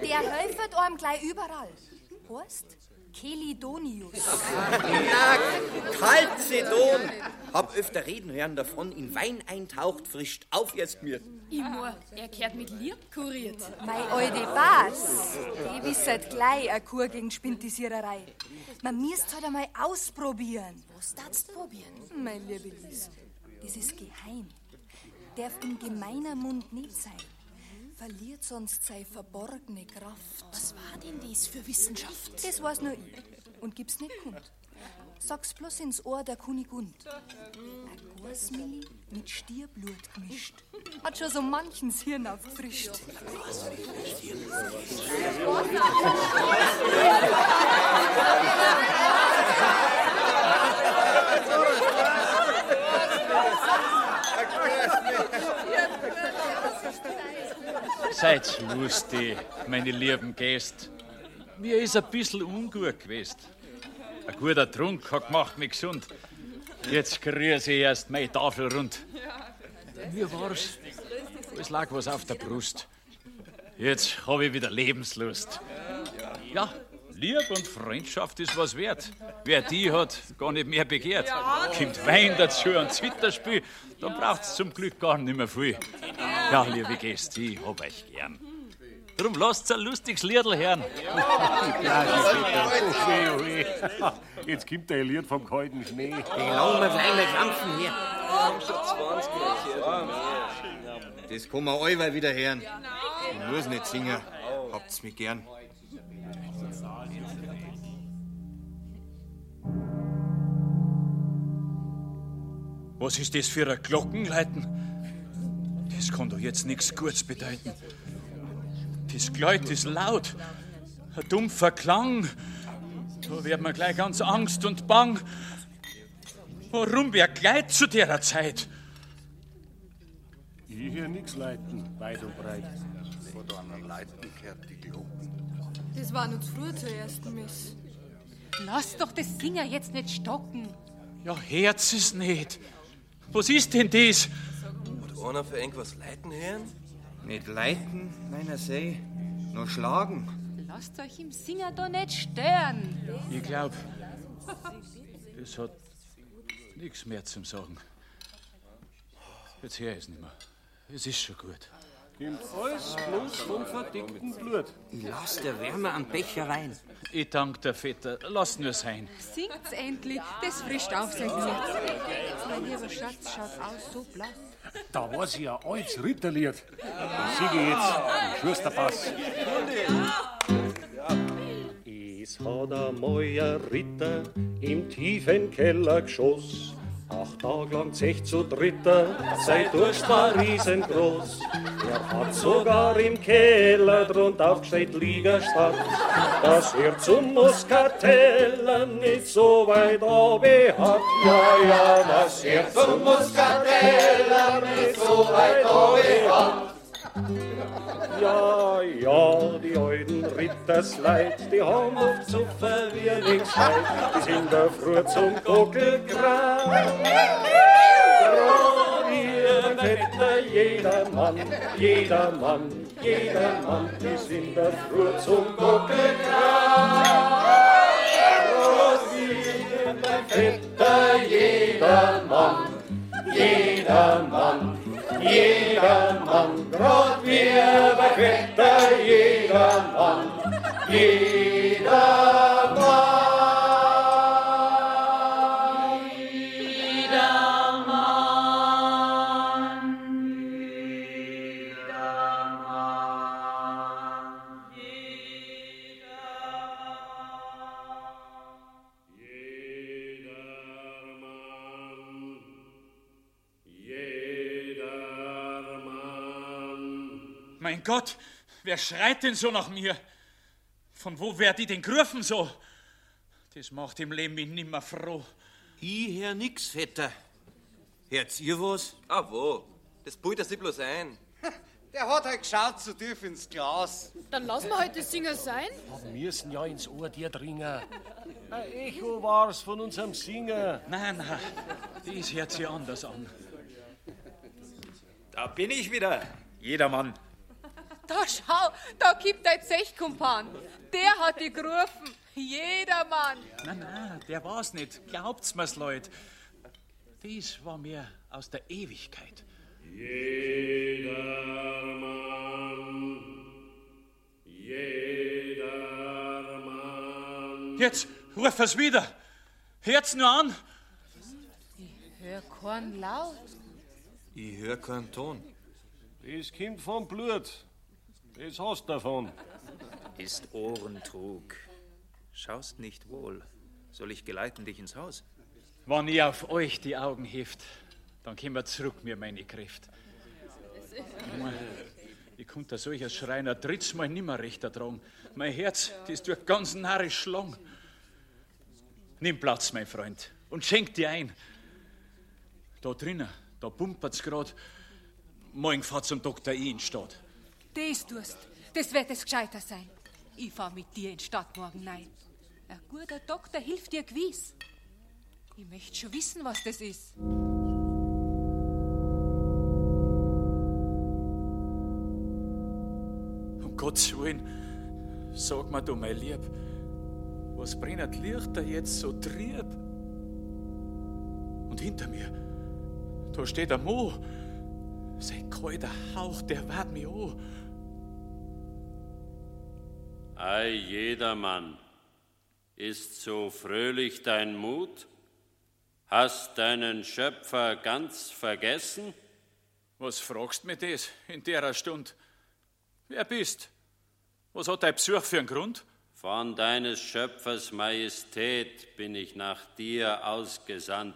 Der helfert einem gleich überall. Heißt Kelidonius. Na, Calcedon. Hab öfter reden hören davon, in Wein eintaucht, frischt auf jetzt mir. Immer, er kehrt mit Lieb kuriert. Mei alte Bas, die wisset gleich a Kur gegen Spintisiererei. Man müsst halt einmal ausprobieren. Was darfst probieren? Mein liebe Lies, das ist geheim. Darf im gemeiner Mund nicht sein. Verliert sonst seine verborgene Kraft. Was war denn das für Wissenschaft? Das weiß nur ich. Und gib's nicht kund. Sag's bloß ins Ohr der Kunigund. Ein Gorsmilli mit Stierblut gemischt. Hat schon so manchens Hirn aufgefrischt. Seid lustig, meine lieben Gäste. Mir ist ein bisschen ungut gewesen. Ein guter Trunk hat gemacht mich gesund. Jetzt grüße ich erst meine Tafel rund. Mir war's. Es lag was auf der Brust. Jetzt habe ich wieder Lebenslust. Ja, Liebe und Freundschaft ist was wert. Wer die hat, gar nicht mehr begehrt. Kommt Wein dazu und Zwitterspiel, dann braucht's zum Glück gar nicht mehr viel. Ja, liebe Gäste, ich hab euch gern. Drum lasst's ein lustiges Liedl hören. Ja. Jetzt kommt der Lied vom kalten Schnee. Die langen wir gleich mit Lampen hier. Das kann man allweil wieder hören. Ich muss nicht singen. Habt's mich gern. Was ist das für ein Glockenleiten? Das kann doch jetzt nichts Gutes bedeuten. Das Gleut ist laut. Ein dumpfer Klang. Da wird mir gleich ganz Angst und Bang. Warum wer Gleit zu der Zeit? Ich hier nix leiten, weit und breit. Vor deiner Leiten kehrt die Glocken. Das war uns früher zur ersten Miss. Lass doch das Singer jetzt nicht stocken. Ja, Herz ist nicht. Was ist denn das? Einer für irgendwas leiten hören? Nicht leiten, meiner See, nur schlagen. Lasst euch im Singer doch nicht stören. Ich glaub, das hat nichts mehr zum Sagen. Jetzt ich es nicht mehr. Es ist schon gut. Kommt alles bloß vom verdickten Blut. Ich lass der Wärme am Becher rein. Ich dank der Vetter. Lass nur sein. Singt's endlich, das frischt auf sein Lied. Mein lieber Schatz schaut aus so blass. Da war sie ja altes Ritterlied. Ich singe jetzt Schusterpass. Es hat einmal ein Ritter im tiefen Kellergeschoss Acht Tage lang zech zu dritter, sein Durst war riesengroß. Er hat sogar im Keller drunter aufgestellt Liegestadt, dass er zum Muskateller nicht so weit oben. Ja, ja, dass er zum Muskateller nicht so weit oben. Ja, ja, die alten Rittersleid, die haben oft so Verwirrlingsheit, die sind da früh zum Gockelgrab. Wetter, jeder Mann, jeder Mann, jeder Mann, die sind da früh zum Gockelgrab. Hier Wetter, jeder Mann, jeder Mann, jeder Mann, grad wie bei Wetter, jeder Mann, Gott, wer schreit denn so nach mir? Von wo werd ich denn gerufen so? Das macht im Leben mich nimmer froh. Ich hör nix, Vetter. Hört ihr was? Ah, wo? Das pult er sich bloß ein. Der hat halt geschaut zu tief ins Glas. Dann lassen wir heute Singer sein. Wir müssen ja ins Ohr dir dringen. Ein Echo war's von unserem Singer. Nein, nein, das hört sich anders an. Da bin ich wieder. Jedermann. Da schau, da gibt dein Zechkumpan. Der hat die gerufen. Jedermann. Nein, nein, der war's nicht. Glaubt's mir's, Leute. Das war mir aus der Ewigkeit. Jeder Mann, jeder Mann. Jetzt ruf es wieder. Hört's nur an. Hör keinen Laut. Ich hör keinen Ton. Das kommt vom Blut. Das hast du davon. Ist Ohrentrug. Schaust nicht wohl. Soll ich geleiten dich ins Haus? Wenn ich auf euch die Augen heft, dann kommen zurück mir meine Kraft. Ich konnte solcher Schreiner dritt's Mal nimmer recht ertragen. Mein Herz, das tut ganz narrisch schlagen. Nimm Platz, mein Freund, und schenk dir ein. Da drinnen, da pumpert's grad. Morgen fahr zum Dr. I in Stadt. Das tust. Das wird es gescheiter sein. Ich fahr mit dir in die Stadt morgen nein. Ein guter Doktor hilft dir gewiss. Ich möchte schon wissen, was das ist. Um Gottes Willen, sag mir du, mein Lieb, was brennt Lichter jetzt so trieb? Und hinter mir, da steht der Mo. Sein kalter Hauch, der wart mich an. Ei, jedermann, ist so fröhlich dein Mut? Hast deinen Schöpfer ganz vergessen? Was fragst mir das in der Stund? Wer bist? Was hat dein Besuch für einen Grund? Von deines Schöpfers Majestät bin ich nach dir ausgesandt,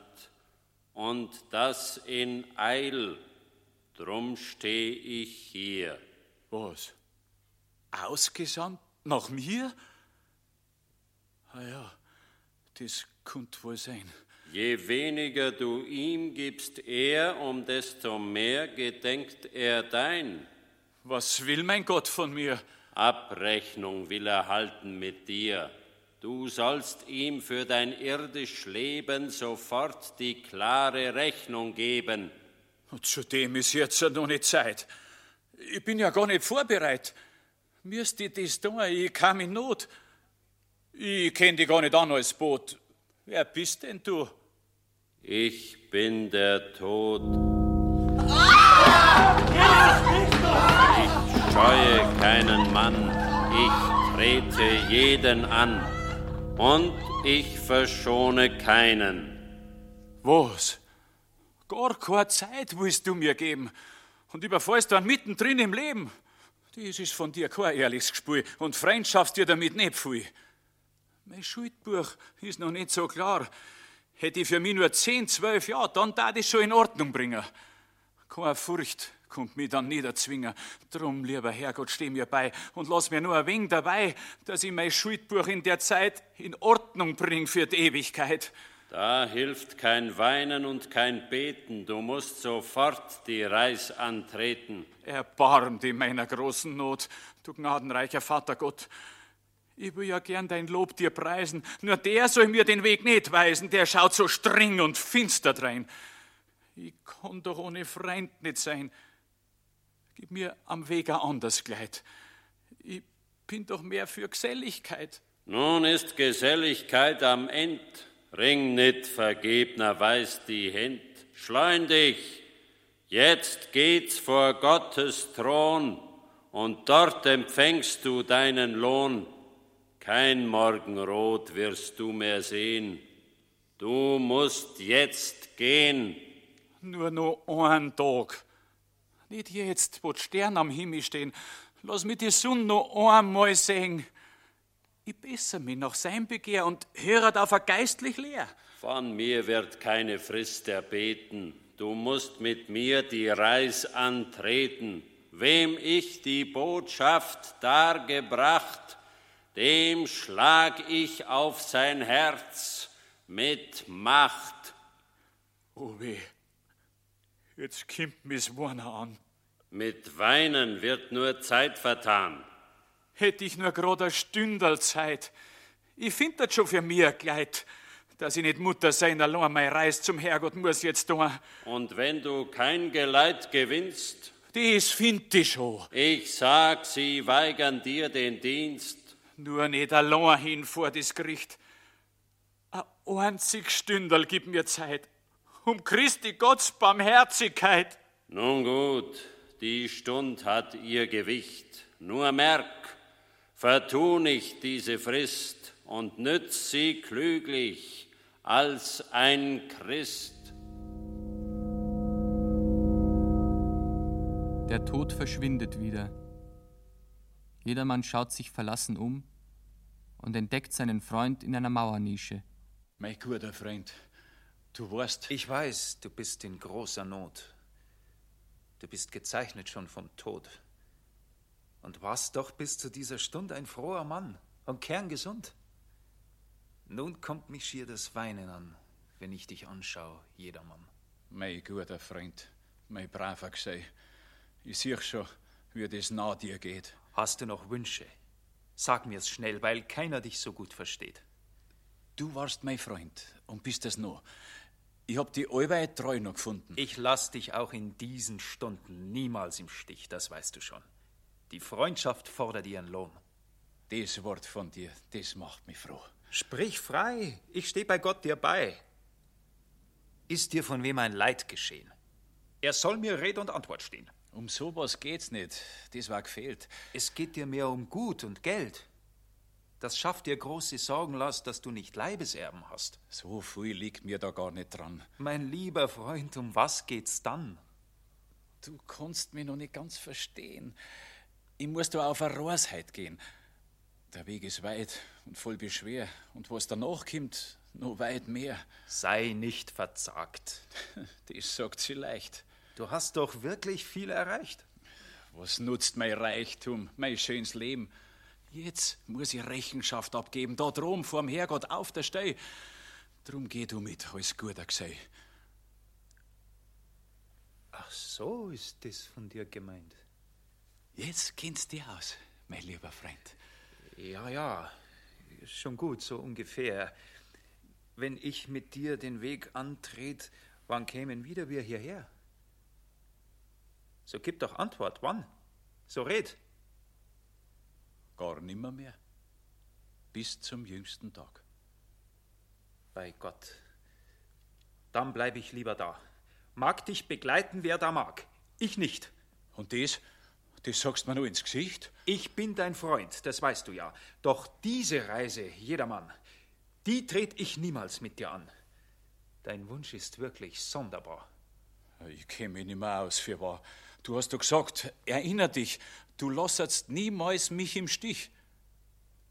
und das in Eil, drum steh ich hier. Was? Ausgesandt? Nach mir? Ah ja, das könnte wohl sein. Je weniger du ihm gibst er, um desto mehr gedenkt er dein. Was will mein Gott von mir? Abrechnung will er halten mit dir. Du sollst ihm für dein irdisch Leben sofort die klare Rechnung geben. Und zudem ist jetzt ja noch nicht Zeit. Ich bin ja gar nicht vorbereitet. Müsst ihr das tun? Ich kam in Not. Ich kenn dich gar nicht an als Boot. Wer bist denn du? Ich bin der Tod. Ich scheue keinen Mann, ich trete jeden an und ich verschone keinen. Was? Gar keine Zeit willst du mir geben und überfallst dann mittendrin im Leben. Das ist von dir kein ehrliches Gespiel und Freundschaft dir damit nicht viel. Mein Schuldbuch ist noch nicht so klar. Hätte ich für mich nur zehn, zwölf Jahre, dann da ich schon in Ordnung bringen. Keine Furcht kommt mich dann niederzwingen. Drum, lieber Herrgott, steh mir bei und lass mir nur ein wenig dabei, dass ich mein Schuldbuch in der Zeit in Ordnung bring für die Ewigkeit. Da hilft kein Weinen und kein Beten. Du musst sofort die Reis antreten. Erbarm dich meiner großen Not, du gnadenreicher Vater Gott. Ich will ja gern dein Lob dir preisen, nur der soll mir den Weg nicht weisen, der schaut so streng und finster drein. Ich kann doch ohne Freund nicht sein. Gib mir am Weg ein anders Kleid. Ich bin doch mehr für Geselligkeit. Nun ist Geselligkeit am End. Ring nicht vergebner weiß die Händ. Schleun dich, jetzt geht's vor Gottes Thron und dort empfängst du deinen Lohn. Kein Morgenrot wirst du mehr sehen. Du musst jetzt gehen. Nur noch einen Tag. Nicht jetzt, wo die Sterne am Himmel stehen. Lass mich die Sonne noch einmal sehen. Ich besse mich nach sein Begehr und höre auf ein geistlich leer. Von mir wird keine Frist erbeten. Du musst mit mir die Reis antreten. Wem ich die Botschaft dargebracht, dem schlag ich auf sein Herz mit Macht. Oh weh, jetzt kimmt mis Warner an. Mit Weinen wird nur Zeit vertan. Hätte ich nur grad eine Stündel Zeit. Ich find das schon für mir ein Kleid, dass ich nicht Mutter sein allein mein Reis zum Herrgott muss jetzt tun. Und wenn du kein Geleit gewinnst, das find ich schon. Ich sag, sie weigern dir den Dienst. Nur nicht allein hin vor das Gericht. Ein einzig Stündel gib mir Zeit. Um Christi Gottes Barmherzigkeit. Nun gut, die Stund hat ihr Gewicht. Nur merk, vertu nicht diese Frist und nütz sie klüglich als ein Christ. Der Tod verschwindet wieder. Jedermann schaut sich verlassen um und entdeckt seinen Freund in einer Mauernische. Mein guter Freund, du weißt. Ich weiß, du bist in großer Not. Du bist gezeichnet schon vom Tod. Und warst doch bis zu dieser Stunde ein froher Mann und kerngesund. Nun kommt mich schier das Weinen an, wenn ich dich anschaue, jedermann. Mein guter Freund, mein braver Gsei, ich sehe schon, wie das nah dir geht. Hast du noch Wünsche? Sag mir's schnell, weil keiner dich so gut versteht. Du warst mein Freund und bist es noch. Ich hab die allweil treu noch gefunden. Ich lass dich auch in diesen Stunden niemals im Stich, das weißt du schon. Die Freundschaft fordert ihren Lohn. Das Wort von dir, das macht mich froh. Sprich frei, ich steh bei Gott dir bei. Ist dir von wem ein Leid geschehen? Er soll mir Rede und Antwort stehen. Um sowas geht's nicht. Das war gefehlt. Es geht dir mehr um Gut und Geld. Das schafft dir große Sorgen, Lass, dass du nicht Leibeserben hast. So viel liegt mir da gar nicht dran. Mein lieber Freund, um was geht's dann? Du kannst mich noch nicht ganz verstehen. Ich muss da auf eine Rorsheit gehen. Der Weg ist weit und voll beschwer. Und was danach kommt, noch weit mehr. Sei nicht verzagt. Das sagt sie leicht. Du hast doch wirklich viel erreicht. Was nutzt mein Reichtum, mein schönes Leben? Jetzt muss ich Rechenschaft abgeben, da drum vorm Herrgott auf der Stei. Drum geh du mit, als guter Gsei. Ach so ist das von dir gemeint. Jetzt kennst dir aus, mein lieber Freund. Ja, ja, schon gut, so ungefähr. Wenn ich mit dir den Weg antret, wann kämen wieder wir hierher? So gib doch Antwort, wann? So red. Gar nimmer mehr. Bis zum jüngsten Tag. Bei Gott. Dann bleib ich lieber da. Mag dich begleiten, wer da mag. Ich nicht. Und das? Das sagst du mir nur ins Gesicht? Ich bin dein Freund, das weißt du ja. Doch diese Reise, jedermann, die tret ich niemals mit dir an. Dein Wunsch ist wirklich sonderbar. Ich käme mich nicht mehr aus für wahr. Du hast doch gesagt, erinner dich, du lassest niemals mich im Stich.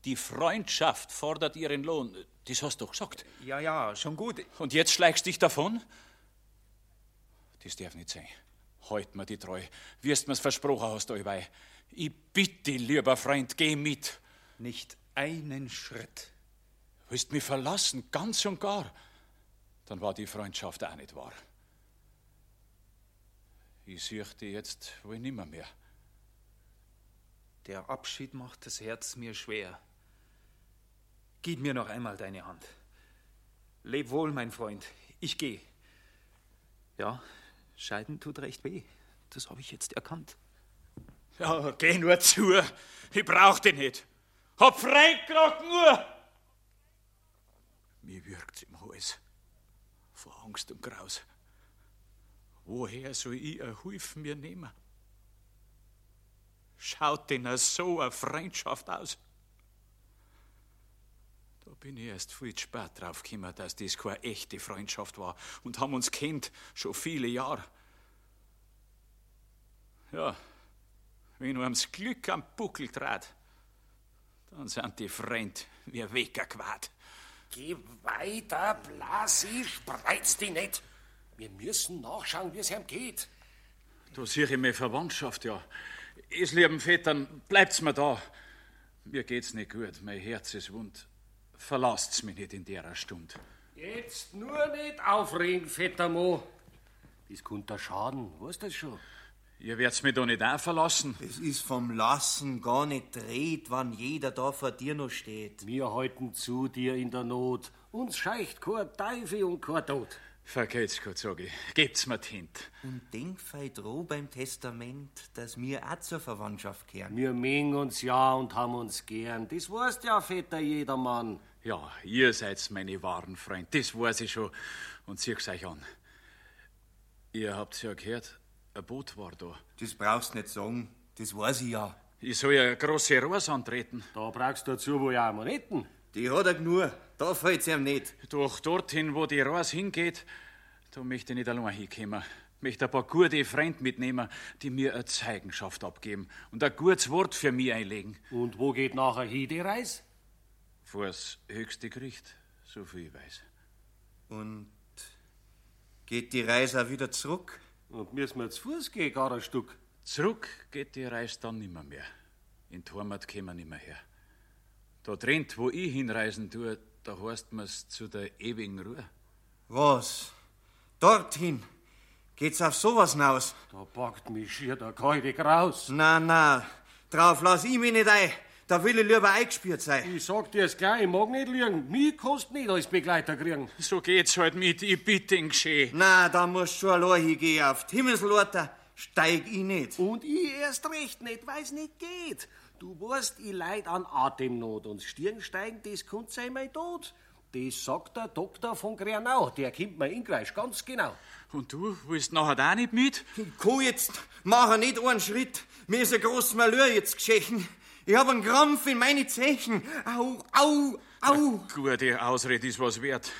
Die Freundschaft fordert ihren Lohn. Das hast du doch gesagt. Ja, ja, schon gut. Und jetzt schleichst dich davon? Das darf nicht sein. Halt mir die Treu, wirst mir's versprochen hast, allweil. Ich bitte, lieber Freund, geh mit. Nicht einen Schritt. Willst mich verlassen, ganz und gar? Dann war die Freundschaft auch nicht wahr. Ich dich jetzt wohl nimmer mehr. Der Abschied macht das Herz mir schwer. Gib mir noch einmal deine Hand. Leb wohl, mein Freund. Ich gehe. Ja, Scheiden tut recht weh. Das habe ich jetzt erkannt. Ja, geh nur zu. Ich brauch dich nicht. Hab frei gerade nur. Mir würgt's im Hals. Vor Angst und Graus. Woher soll ich ein Hilf mir nehmen? Schaut denn so eine Freundschaft aus? Da bin ich erst viel zu spät drauf gekommen, dass das keine echte Freundschaft war und haben uns kennt schon viele Jahre. Ja, wenn nur ums Glück am Buckel trat, dann sind die Freund wie ein weggequat. Geh weiter, Blasi, spreiz dich nicht. Wir müssen nachschauen, wie es ihm geht. Da sehe ich meine Verwandtschaft, ja. Es lieben Vätern, bleibt's mir da. Mir geht's nicht gut, mein Herz ist wund. Verlasst's mich nicht in der Stunde. Jetzt nur nicht aufregen, Vetter Mo. Das könnte schaden, weißt du das schon? Ihr werdt's mich doch nicht auch verlassen. Es ist vom Lassen gar nicht dreht, wann jeder da vor dir noch steht. Wir halten zu dir in der Not. Uns scheicht kein Teufel und kein Tod. Vergeht's gut, sag ich. Gebt's mir Tint. Und denk fei droh beim Testament, dass wir auch zur Verwandtschaft kehren. Wir mengen uns ja und haben uns gern. Das weißt ja, Vetter, jedermann. Ja, ihr seid meine wahren Freunde, das weiß ich schon. Und sieh's euch an. Ihr habt's ja gehört, ein Boot war da. Das brauchst nicht sagen, das weiß ich ja. Ich soll ja große Rohrs antreten. Da brauchst du dazu wohl ja Monetten. Die hat er genug, da fällt's ihm nicht. Doch dorthin, wo die Rohrs hingeht, da möchte ich nicht allein hinkommen. Möchte ein paar gute Freunde mitnehmen, die mir eine Zeigenschaft abgeben und ein gutes Wort für mich einlegen. Und wo geht nachher hin die Reis? Vors höchste Gericht, so viel ich weiß. Und geht die Reise auch wieder zurück? Und müssen wir zu Fuß gehen, gar ein Stück? Zurück geht die Reise dann nimmer mehr. In kämen wir nimmer her. Da drin, wo ich hinreisen tue, da heißt mir's zu der ewigen Ruhe. Was? Dorthin? Geht's auf sowas hinaus? Da packt mich schier der kalte Graus. Na, na, drauf lass ich mich nicht ein. Da will ich lieber eingespielt sein. Ich sag dir's gleich, ich mag nicht liegen. Mich kannst nicht als Begleiter kriegen. So geht's halt mit, ich bitte ihn geschehen. Na, da musst du schon allein hingehen. Auf die Himmelslorter steig ich nicht. Und ich erst recht nicht, weil's nicht geht. Du weißt, ich leid an Atemnot und Stirnsteigen, das könnte sein mein Tod. Das sagt der Doktor von Grenau, der kommt mir in Kreis, ganz genau. Und du willst nachher auch nicht mit? Ich kann jetzt mach nicht einen Schritt. Mir ist ein großes Malheur jetzt geschehen. Ich hab einen Krampf in meine Zechen. Au, au, au. Gute Ausrede ist was wert.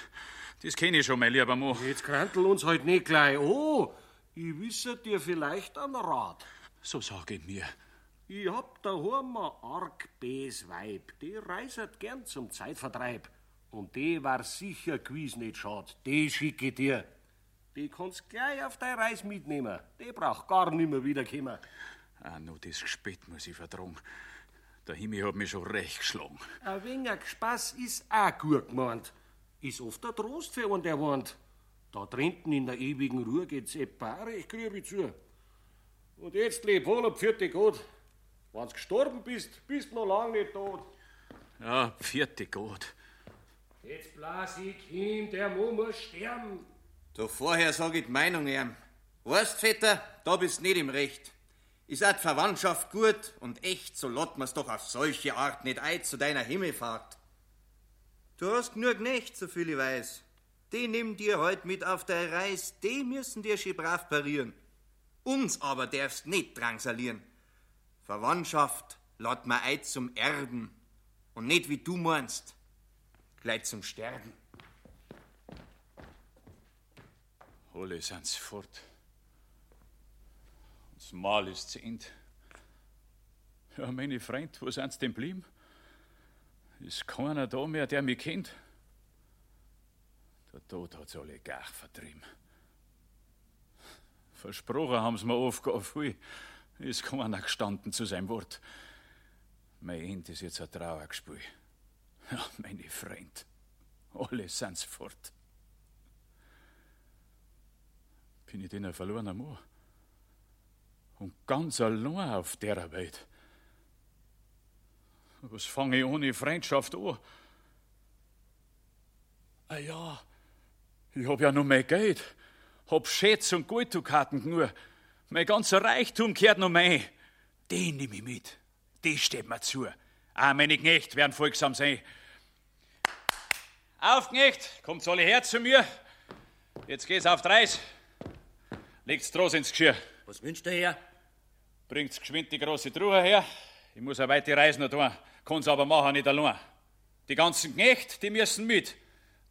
Das kenn ich schon, mein lieber Mo. Jetzt krantel uns halt nicht gleich an. Ich wisse dir vielleicht einen Rat. So sag ich mir. Ich hab daheim ein arg bes Weib. Die reisert gern zum Zeitvertreib. Und die war sicher gewiss nicht schad. Die schicke ich dir. Die kannst gleich auf deine Reis mitnehmen. Die braucht gar nimmer wiederkommen. Ah, nur das Gespött muss ich vertragen. Der Himmel hat mich schon recht geschlagen. Ein wenig Spaß ist auch gut gemeint. Ist oft ein Trost für einen, der wohnt. Da drinnen in der ewigen Ruhe geht's etwa recht grübe zu. Und jetzt leb wohl und pfiat dich gut. Wenn's gestorben bist, bist du noch lang nicht tot. Ja, vierte Gott. Jetzt blas ich hin, der Mo muss sterben. Doch vorher sag ich die Meinung ihm. Weißt, Vetter, da bist nicht im Recht. Ist auch die Verwandtschaft gut und echt, so lot man's doch auf solche Art nicht ein zu deiner Himmelfahrt. Du hast genug Knecht, so viel ich weiß. Die nimm dir heut mit auf der Reis, die müssen dir schon brav parieren. Uns aber darfst nicht drangsalieren. Verwandtschaft lad mir ein zum Erben und nicht wie du meinst, gleich zum Sterben. Alle sind's fort. Das Mahl ist zu Ende. Ja, meine Freund, wo sind's denn blieben? Ist keiner da mehr, der mich kennt. Der Tod hat's alle gar vertrieben. Versprochen haben sie mir Aufgabe viel. Ist keiner gestanden zu seinem Wort. Mein End ist jetzt ein Trauergespiel. Ja, meine Freund, alle sind's fort. Bin ich denn ein verlorener Mann? Und ganz allein auf der Welt. Was fange ich ohne Freundschaft an? Ah ja, ich hab ja noch mehr Geld. Hab Schätze und Golddukaten nur. Mein ganzer Reichtum gehört noch mein. Den nehme ich mit. Die steht mir zu. Auch meine Knecht werden folgsam sein. Auf, Knecht, kommt's alle her zu mir. Jetzt geht's auf Dreis. Legt's Trost ins Geschirr. Was wünscht der Herr? Bringt's geschwind die große Truhe her. Ich muss eine weite Reise noch tun. Kann's aber machen nicht allein. Die ganzen Knecht, die müssen mit.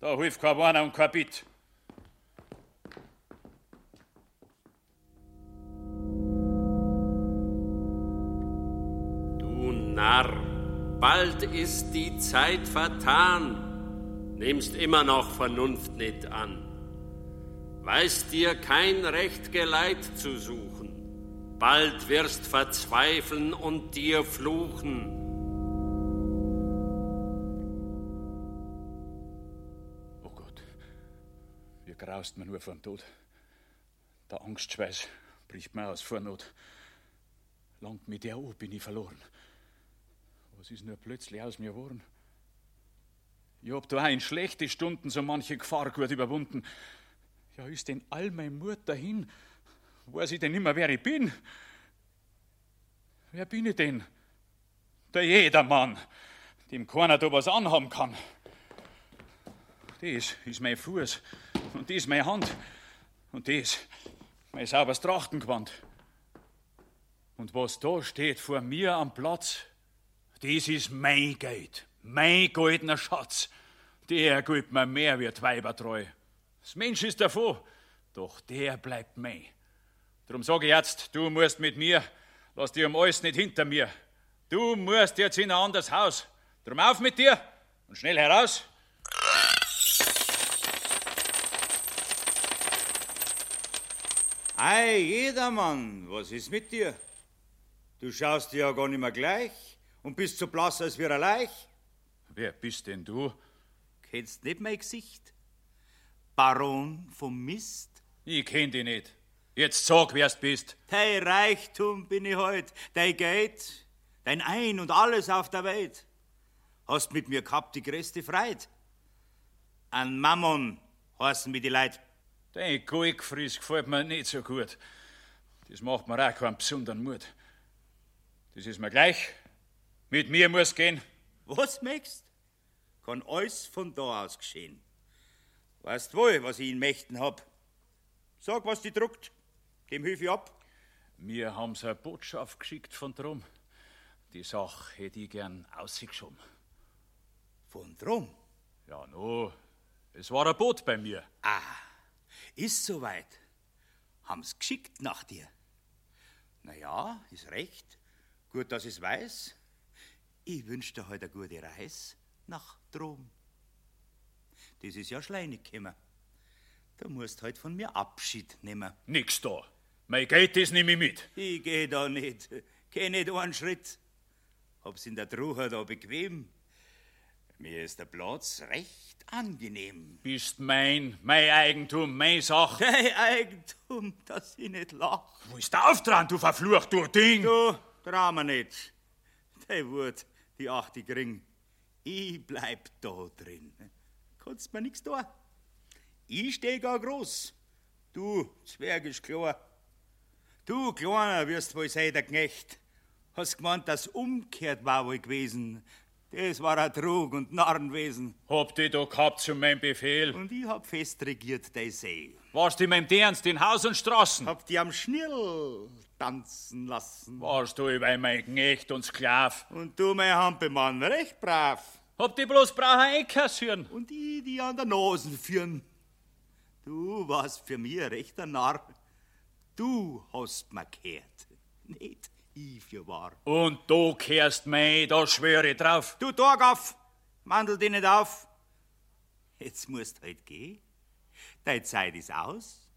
Da hilft kein Warner und kein Bitt. Narr, bald ist die Zeit vertan, nimmst immer noch Vernunft nicht an. Weiß dir kein Recht Geleit zu suchen, bald wirst verzweifeln und dir fluchen. Wie graust mir nur vom Tod. Der Angstschweiß bricht mir aus vor Not. Langt mit der an, bin ich verloren. Was ist nur plötzlich aus mir geworden? Ich hab da auch in schlechte Stunden so manche Gefahr gut überwunden. Ja, ist denn all mein Mut dahin? Weiß ich denn immer, wer ich bin? Wer bin ich denn? Der Jedermann, dem keiner da was anhaben kann. Das ist mein Fuß und das meine Hand und das mein sauberes Trachtengewand. Und was da steht vor mir am Platz, das ist mein Geld, mein goldener Schatz. Der gilt mir mehr wie Weibertreu. Das Mensch ist davon, doch der bleibt mein. Drum sage ich jetzt, du musst mit mir, lass dich um alles nicht hinter mir. Du musst jetzt in ein anderes Haus. Drum auf mit dir und schnell heraus. Ei, jedermann, was ist mit dir? Du schaust dir ja gar nicht mehr gleich und bist so blass als wir Leich. Wer bist denn du? Kennst nicht mein Gesicht? Baron vom Mist? Ich kenn dich nicht. Jetzt sag, wer's bist. Dein Reichtum bin ich heut, dein Geld, dein Ein und alles auf der Welt. Hast mit mir gehabt die größte Freit. An Mammon heißen mir die Leid. Dein Goldgefries gefällt mir nicht so gut. Das macht mir auch keinen besonderen Mut. Das ist mir gleich. Mit mir muss gehen. Was möchtst? Kann alles von da aus geschehen. Weißt wohl, was ich in Mächten hab. Sag, was die druckt. Dem hilf ich ab. Wir haben's eine Botschaft geschickt von drum. Die Sache hätte ich gern ausgeschoben. Von drum? Ja, no. Es war ein Boot bei mir. Ah, ist soweit. Haben's geschickt nach dir. Na ja, ist recht. Gut, dass ich's weiß. Ich wünsch dir heute eine gute Reise nach Drom. Das ist ja schleinig gekommen. Du musst heute von mir Abschied nehmen. Nix da. Mein Geld, das nehm ich mit. Ich geh da nicht. Geh nicht einen Schritt. Hab's in der Truhe da bequem. Mir ist der Platz recht angenehm. Bist mein, mein Eigentum, mein Sach. Dein Eigentum, dass ich nicht lach. Wo ist der Auftrag, du verflucht, du Ding? Du, Drama nicht. Der Wut, die acht ich gering. Ich bleib da drin. Kannst mir nix tun. Ich steh gar groß. Du, Zwerg ist klar. Du, Kleiner, wirst wohl sein, der Knecht. Hast gemeint, das umkehrt war wohl gewesen. Das war ein Trug und Narrenwesen. Hab die da gehabt zu meinem Befehl. Und ich hab fest regiert dein See. Warst du in meinem Ernst in Haus und Straßen? Hab die am Schnirl tanzen lassen. Warst du über mein Knecht und Sklav? Und du, mein Hampelmann, recht brav. Hab die bloß brauchen einkassieren. Und ich die an der Nase führen. Du warst für mich ein rechter Narr. Du hast mir gehört. Nicht ich für wahr. Und du kehrst mei, da schwöre ich drauf. Du Torgaff, mandel dich nicht auf. Jetzt musst halt gehen. Deine Zeit ist aus.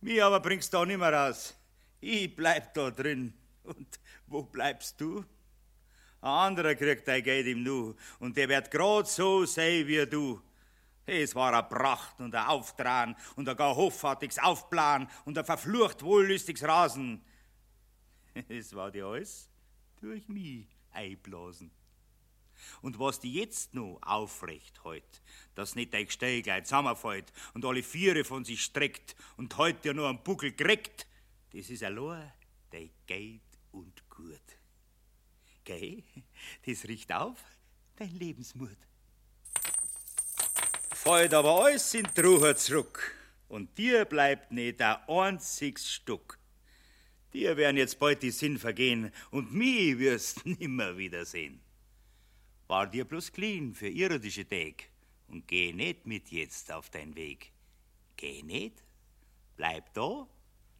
Mir aber bringst du da nimmer raus. Ich bleib da drin. Und wo bleibst du? Ein anderer kriegt dein Geld im Nu und der wird grad so sein wie du. Es war eine Pracht und ein Auftragen und ein gar hoffärtiges Aufplan und ein verflucht wohllüstiges Rasen. Es war dir alles durch mich einblasen. Und was die jetzt noch aufrecht hält, dass nicht dein Gestell zusammenfällt und alle Viere von sich streckt und heute ja nur einen Buckel kriegt, das ist allein dein Geld und Gut. Gell? Das riecht auf dein Lebensmut. Fällt aber alles in Truher zurück und dir bleibt nicht ein einziges Stück. Dir werden jetzt bald die Sinn vergehen und mich wirst nimmer wiedersehen. War dir bloß clean für irdische Tag und geh nicht mit jetzt auf dein Weg. Geh nicht, bleib da,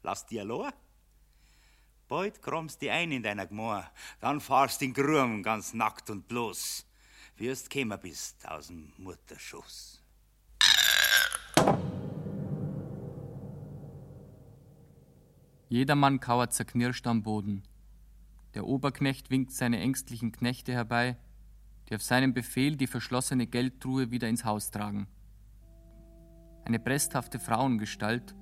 lass dir allein. Bald kramst die ein in deiner Gmor, dann fahrst in Grum ganz nackt und bloß, wirst kämer bist aus dem Mutterschuss. Jedermann kauert zerknirscht am Boden. Der Oberknecht winkt seine ängstlichen Knechte herbei, die auf seinen Befehl die verschlossene Geldtruhe wieder ins Haus tragen. Eine bresthafte Frauengestalt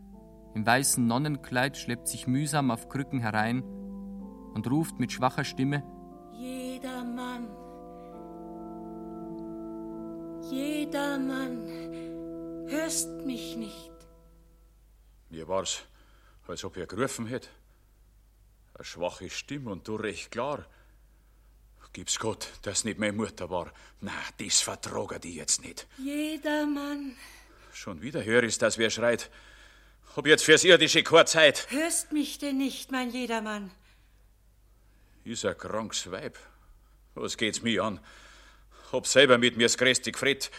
im weißen Nonnenkleid schleppt sich mühsam auf Krücken herein und ruft mit schwacher Stimme Jeder Mann, jeder Mann, hörst mich nicht. Mir war's, als ob er gerufen hätt. Eine schwache Stimme und du recht klar. Gib's Gott, dass nicht meine Mutter war. Na, das vertrage die jetzt nicht. Jeder Mann, Schon wieder hör ich's, dass wer schreit. Hab jetzt fürs Irdische keine Zeit. hörst mich denn nicht, mein Jedermann? Is ein krankes Weib. Was geht's mich an? Hab selber mit mir's größte gefret.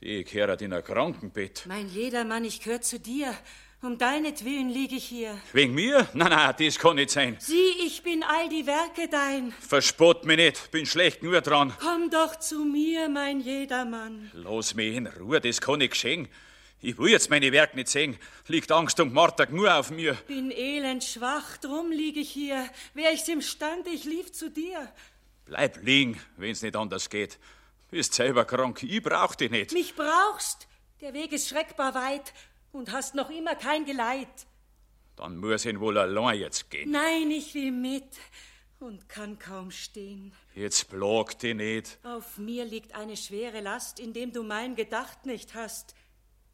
Die gehört in ein Krankenbett. Mein Jedermann, ich gehör zu dir. Um deinetwillen liege ich hier. Wegen mir? Na, na, das kann nicht sein. Sieh, ich bin all die Werke dein. Verspott mich nicht, bin schlecht nur dran. Komm doch zu mir, mein Jedermann. Lass mich in Ruhe, das kann nicht geschehen. Ich will jetzt meine Werk nicht sehen. Liegt Angst und Martag nur auf mir. Bin elend schwach, drum lieg ich hier. Wär ich's imstand, ich lief zu dir. Bleib liegen, wenn's nicht anders geht. Bist selber krank, ich brauch dich nicht. Mich brauchst. Der Weg ist schreckbar weit und hast noch immer kein Geleit. Dann muss ich wohl allein jetzt gehen. Nein, ich will mit und kann kaum stehen. Jetzt plag dich nicht. Auf mir liegt eine schwere Last, indem du mein Gedacht nicht hast.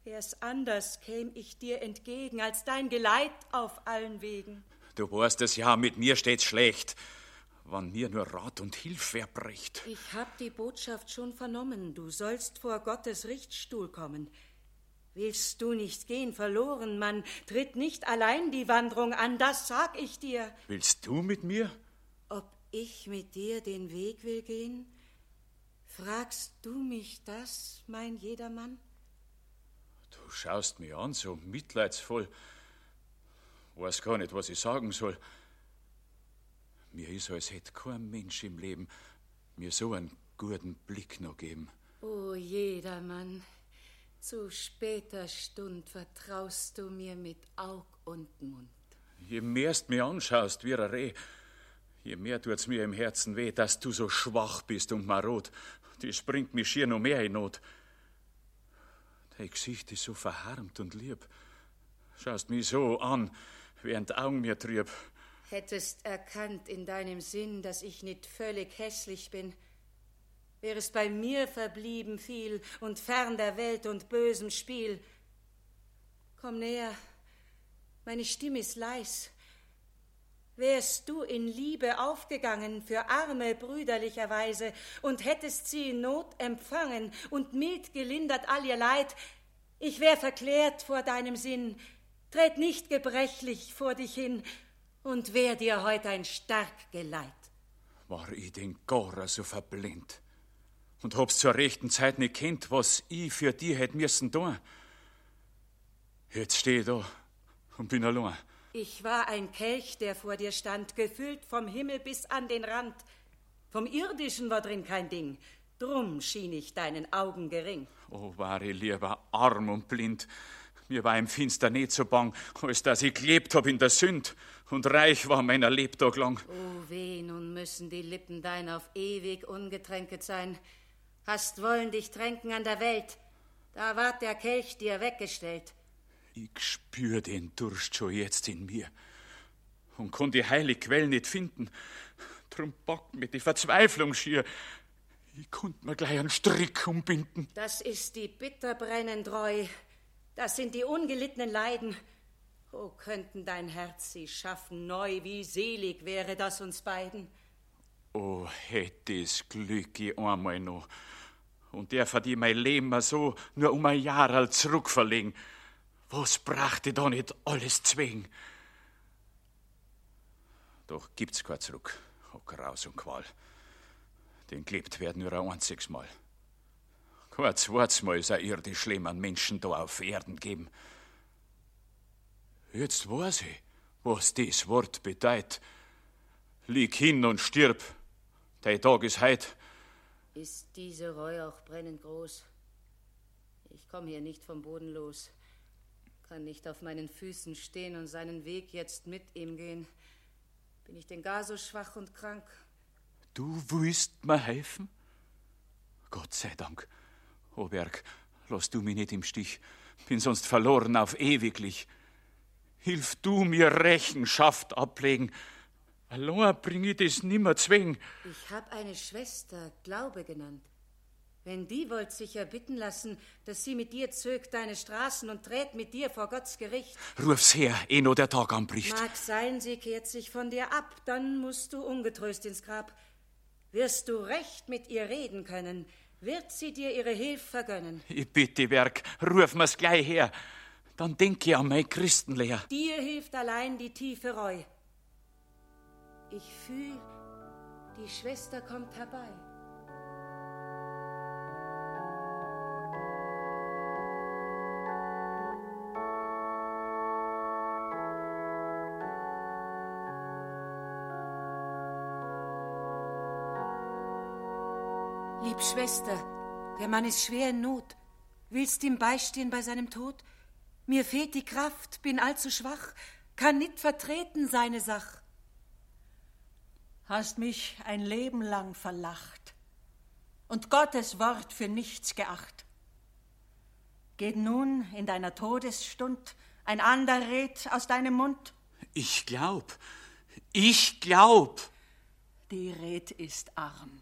Wär's anders, käm ich dir entgegen als dein Geleit auf allen Wegen. Du weißt es ja, mit mir steht's schlecht. Wann mir nur Rat und Hilfe erbricht. Ich hab die Botschaft schon vernommen. Du sollst vor Gottes Richtstuhl kommen. Willst du nicht gehen verloren, man tritt nicht allein die Wanderung an, das sag ich dir. Willst du mit mir? Ob ich mit dir den Weg will gehen? Fragst du mich das, mein Jedermann? Du schaust mich an, so mitleidsvoll. Weiß gar nicht, was ich sagen soll. Mir ist, als hätte kein Mensch im Leben mir so einen guten Blick noch geben. O Jedermann, zu später Stund vertraust du mir mit Aug und Mund. Je mehrst mir anschaust wie ein Reh, je mehr tut's mir im Herzen weh, dass du so schwach bist und marot. Das bringt mich schier noch mehr in Not. Dein Gesicht ist so verharmt und lieb. Schaust mich so an, während die Augen mir trüb. Hättest erkannt in deinem Sinn, dass ich nicht völlig hässlich bin, wärest bei mir verblieben viel und fern der Welt und bösem Spiel. Komm näher, meine Stimme ist leis. Wärst du in Liebe aufgegangen für Arme brüderlicherweise und hättest sie in Not empfangen und mild gelindert all ihr Leid, ich wär verklärt vor deinem Sinn, tret nicht gebrechlich vor dich hin und wär dir heut ein stark Geleit. War ich den Gora so verblind und hab's zur rechten Zeit nicht kennt, was ich für die hätt müssen tun. Jetzt steh ich da und bin allein. Ich war ein Kelch, der vor dir stand, gefüllt vom Himmel bis an den Rand. Vom Irdischen war drin kein Ding. Drum schien ich deinen Augen gering. Oh, war ich lieber arm und blind. Mir war im Finster nicht so bang, als dass ich gelebt hab in der Sünd und reich war meiner Lebtag lang. Oh weh, nun müssen die Lippen dein auf ewig ungetränket sein. Hast wollen dich tränken an der Welt, da ward der Kelch dir weggestellt. Ich spür den Durst schon jetzt in mir und kann die heilige Quelle nicht finden. Drum packt mir die Verzweiflung schier. Ich konnt mir gleich einen Strick umbinden. Das ist die bitterbrennend Reu, das sind die ungelittenen Leiden. Oh, könnten dein Herz sie schaffen neu, wie selig wäre das uns beiden. Oh, hätte es Glück ich einmal noch. Und der verdient mein Leben so nur um ein Jahr alt zurückverlegen. Was brachte da nicht alles zwing? Doch gibt's kein Zurück, oh Graus und Qual. Den gelebt werden nur ein einziges Mal. Kein zweites Mal ist ein irdisch schlimmer Menschen da auf Erden geben. Jetzt weiß ich, was dies Wort bedeutet. Lieg hin und stirb. Dein Tag ist heut. Ist diese Reue auch brennend groß? Ich komme hier nicht vom Boden los, kann nicht auf meinen Füßen stehen und seinen Weg jetzt mit ihm gehen. Bin ich denn gar so schwach und krank? Du willst mir helfen? Gott sei Dank. Oberg, lass du mich nicht im Stich. Bin sonst verloren auf ewiglich. Hilf du mir Rechenschaft ablegen. Allein bring ich das nimmer zwing. Ich hab eine Schwester, Glaube genannt. Wenn die wollt sich ja bitten lassen, dass sie mit dir zögt deine Straßen und trägt mit dir vor Gottes Gericht. Ruf's her, eh nur der Tag anbricht. Mag sein, sie kehrt sich von dir ab, dann musst du ungetröst ins Grab. Wirst du recht mit ihr reden können, wird sie dir ihre Hilfe vergönnen. Ich bitte, Werk, ruf mir's gleich her. Dann denk ich an mein Christenlehr. Dir hilft allein die tiefe Reu. Ich fühl, die Schwester kommt herbei. Lieb Schwester, der Mann ist schwer in Not. Willst ihm beistehen bei seinem Tod? Mir fehlt die Kraft, bin allzu schwach, kann nicht vertreten seine Sach. Hast mich ein Leben lang verlacht und Gottes Wort für nichts geacht. Geht nun in deiner Todesstund ein ander Red aus deinem Mund? Ich glaub, ich glaub. Die Red ist arm.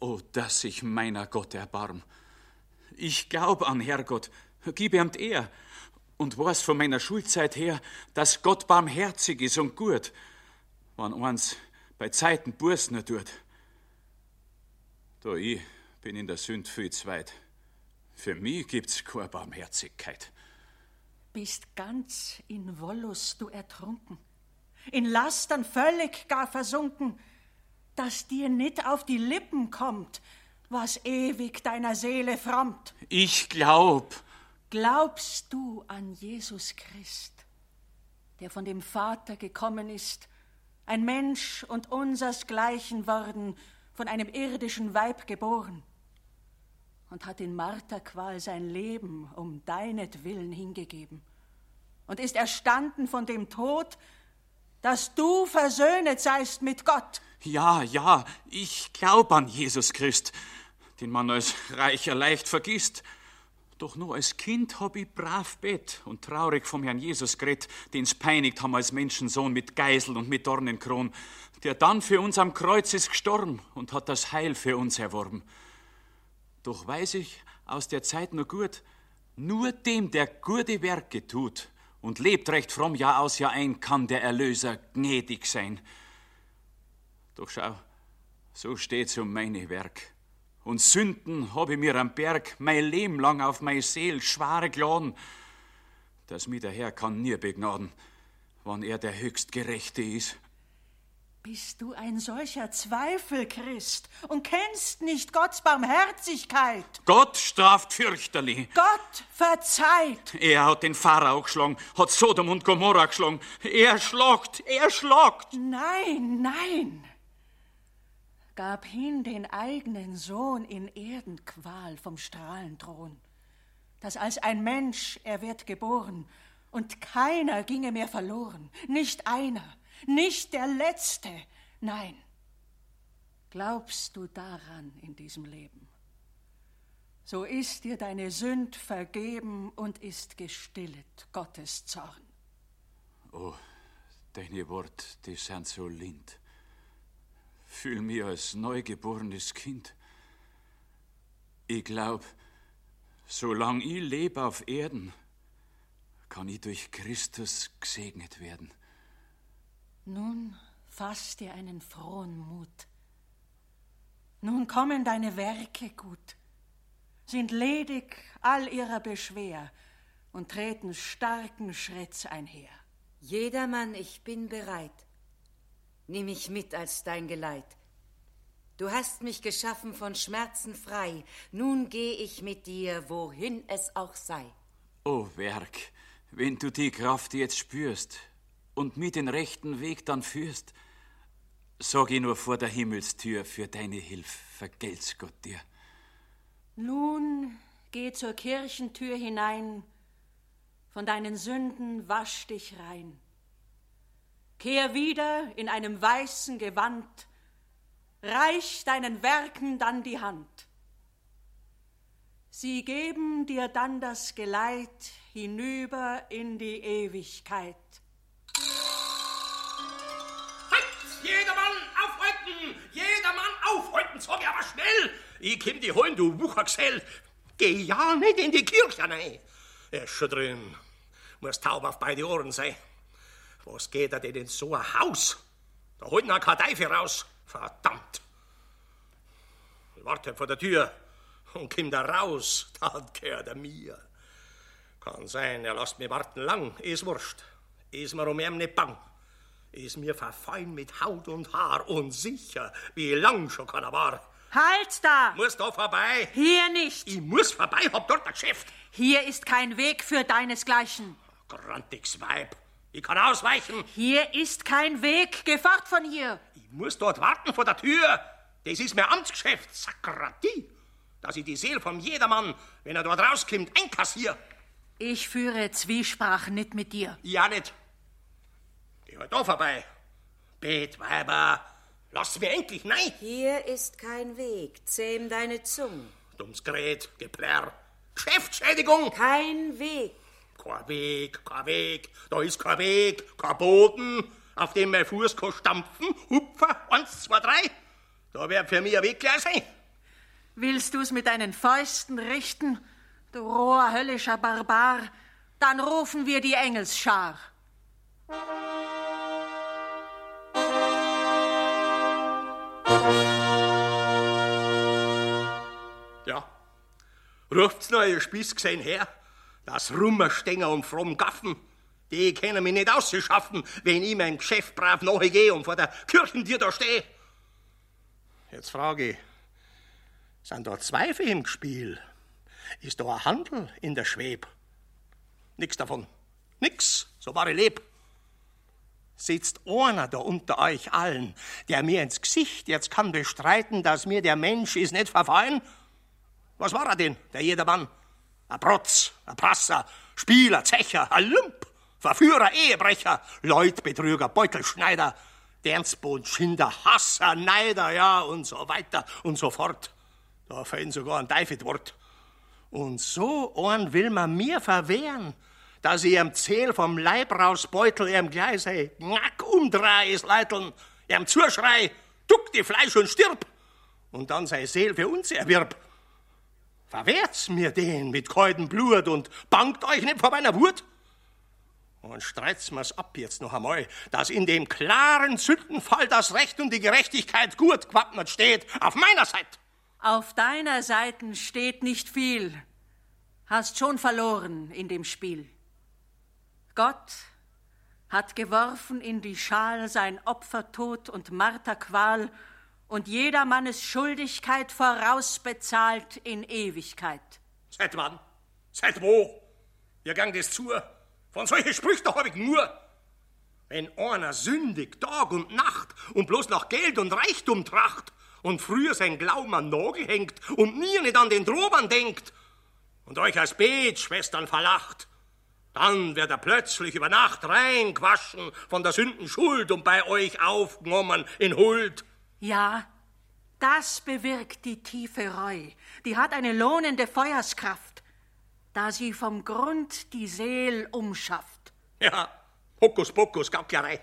Oh, dass sich meiner Gott erbarm. Ich glaub an Herrgott, gib ihm Ehr und weiß von meiner Schulzeit her, dass Gott barmherzig ist und gut, wann eins bei Zeiten Bursner tut. Da ich bin in der Sünd viel zweit. Für mich gibt's keine Barmherzigkeit. Bist ganz in Wollust du ertrunken, in Lastern völlig gar versunken, dass dir nicht auf die Lippen kommt, was ewig deiner Seele frommt. Ich glaub. Glaubst du an Jesus Christ, der von dem Vater gekommen ist, ein Mensch und unsersgleichen worden, von einem irdischen Weib geboren, und hat in Marterqual sein Leben um deinetwillen hingegeben, und ist erstanden von dem Tod, dass du versöhnet seist mit Gott. Ja, ja, ich glaub an Jesus Christ, den man als Reicher leicht vergisst. Doch nur als Kind hab ich brav bett und traurig vom Herrn Jesus geredet, den's peinigt haben als Menschensohn mit Geisel und mit Dornenkron, der dann für uns am Kreuz ist gestorben und hat das Heil für uns erworben. Doch weiß ich aus der Zeit nur gut, nur dem, der gute Werke tut und lebt recht fromm Jahr aus Jahr ein, kann der Erlöser gnädig sein. Doch schau, so steht's um meine Werk. Und Sünden hab ich mir am Berg mein Leben lang auf meine Seel schware geladen. dass mir der Herr kann nie begnaden, wann er der höchstgerechte ist. Bist du ein solcher Zweifel, Christ, und kennst nicht Gottes Barmherzigkeit? Gott straft fürchterlich. Gott verzeiht. Er hat den Pharao geschlagen, hat Sodom und Gomorra geschlagen. Er schlagt, er schlagt. Nein, nein. Gab hin den eigenen Sohn in Erdenqual vom Strahlenthron, dass als ein Mensch er wird geboren und keiner ginge mehr verloren, nicht einer, nicht der Letzte, nein. Glaubst du daran in diesem Leben? So ist dir deine Sünd vergeben und ist gestillet Gottes Zorn. Oh, deine Wort, die sind so lind. Fühl mich als neugeborenes Kind. Ich glaub, solange ich lebe auf Erden, kann ich durch Christus gesegnet werden. Nun fass dir einen frohen Mut. Nun kommen deine Werke gut, sind ledig all ihrer Beschwer und treten starken Schritts einher. Jedermann, ich bin bereit. Nimm mich mit als dein Geleit. Du hast mich geschaffen von Schmerzen frei. Nun geh ich mit dir, wohin es auch sei. O Werk, wenn du die Kraft jetzt spürst und mit den rechten Weg dann führst, sag ich nur vor der Himmelstür für deine Hilfe, vergelt's Gott dir. Nun geh zur Kirchentür hinein, von deinen Sünden wasch dich rein. Kehr wieder in einem weißen Gewand, reich deinen Werken dann die Hand. Sie geben dir dann das Geleit hinüber in die Ewigkeit. Jedermann aufhalten! Jedermann aufhalten, sag ich aber schnell! Ich komm die holen, du Wuchergesell! Geh ja nicht in die Kirche rein! Er ist schon drin. Muss taub auf beide Ohren sein. Was geht er denn in so ein Haus? Da holt kein Teufel raus. Verdammt! Ich warte vor der Tür und komm da raus, dann gehört er mir. Kann sein, er lasst mich warten lang, ist wurscht. Ist mir um ihn nicht bang. Ist mir verfein mit Haut und Haar und sicher, wie lang schon keiner war. Halt da! Muss da vorbei. Hier nicht. Ich muss vorbei, hab dort ein Geschäft. Hier ist kein Weg für deinesgleichen. Grantiges Weib. Ich kann ausweichen. Hier ist kein Weg. Geh fort von hier. Ich muss dort warten vor der Tür. Das ist mein Amtsgeschäft. Sakratie. Dass ich die Seele vom Jedermann, wenn er dort rauskommt, einkassier. Ich führe Zwiesprach nicht mit dir. Ja, nicht. Geh halt da vorbei. Betweiber, lass mir endlich nein. Hier ist kein Weg. Zähm deine Zunge. Dummes Gerät, Geplärr. Geschäftsschädigung. Kein Weg. Kein Weg, kein Weg. Da ist kein Weg, kein Boden, auf dem mein Fuß kann stampfen. Hupfer, eins, zwei, drei. Da wird für mich ein Weg gleich sein. Willst du's mit deinen Fäusten richten, du roher höllischer Barbar? Dann rufen wir die Engelsschar. Ja. Ruft's noch ihr Spieß gesehen her? Das Rummerstänger und fromm Gaffen, die können mich nicht ausschaffen, wenn ich mein Geschäft brav nachgehe und vor der Kirchentür da stehe. Jetzt frage ich, sind da Zweifel im Spiel? Ist da ein Handel in der Schweb? Nix davon. Nix, so war ich leb. Sitzt einer da unter euch allen, der mir ins Gesicht jetzt kann bestreiten, dass mir der Mensch ist nicht verfallen? Was war er denn, der Jedermann? Ein Protz, ein Passer, Spieler, Zecher, ein Lump, Verführer, Ehebrecher, Leutbetrüger, Beutelschneider, Dernsboden, Schinder, Hasser, Neider, ja, und so weiter und so fort. Da fällt sogar ein Teufelswort. Und so einen will man mir verwehren, dass ich ihrem Zehl vom Leib raus Beutel ihrem Gleise knack umdreh is Leiteln, ihrem Zuschrei, duck die Fleisch und stirb, und dann sei Seel für uns erwirb. Verwehrt's mir den mit kaltem Blut und bangt euch nicht vor meiner Wut? Und streit's mir's ab jetzt noch einmal, dass in dem klaren Sündenfall das Recht und die Gerechtigkeit gut gewappnet steht, auf meiner Seite. Auf deiner Seite steht nicht viel. Hast schon verloren in dem Spiel. Gott hat geworfen in die Schal sein Opfertod und Marterqual und jedermannes Schuldigkeit vorausbezahlt in Ewigkeit. Seit wann? Seit wo? Ihr gang das zu. Von solchen Sprüchen hab ich nur. Wenn einer sündig Tag und Nacht und bloß nach Geld und Reichtum tracht und früher sein Glauben an Nagel hängt und mir nicht an den Drohmann denkt und euch als Betschwestern verlacht, dann wird er plötzlich über Nacht reingewaschen von der Sünden Schuld und bei euch aufgenommen in Huld. Ja, das bewirkt die tiefe Reu. Die hat eine lohnende Feuerskraft, da sie vom Grund die Seel umschafft. Ja, Hokuspokus, Gauklerei.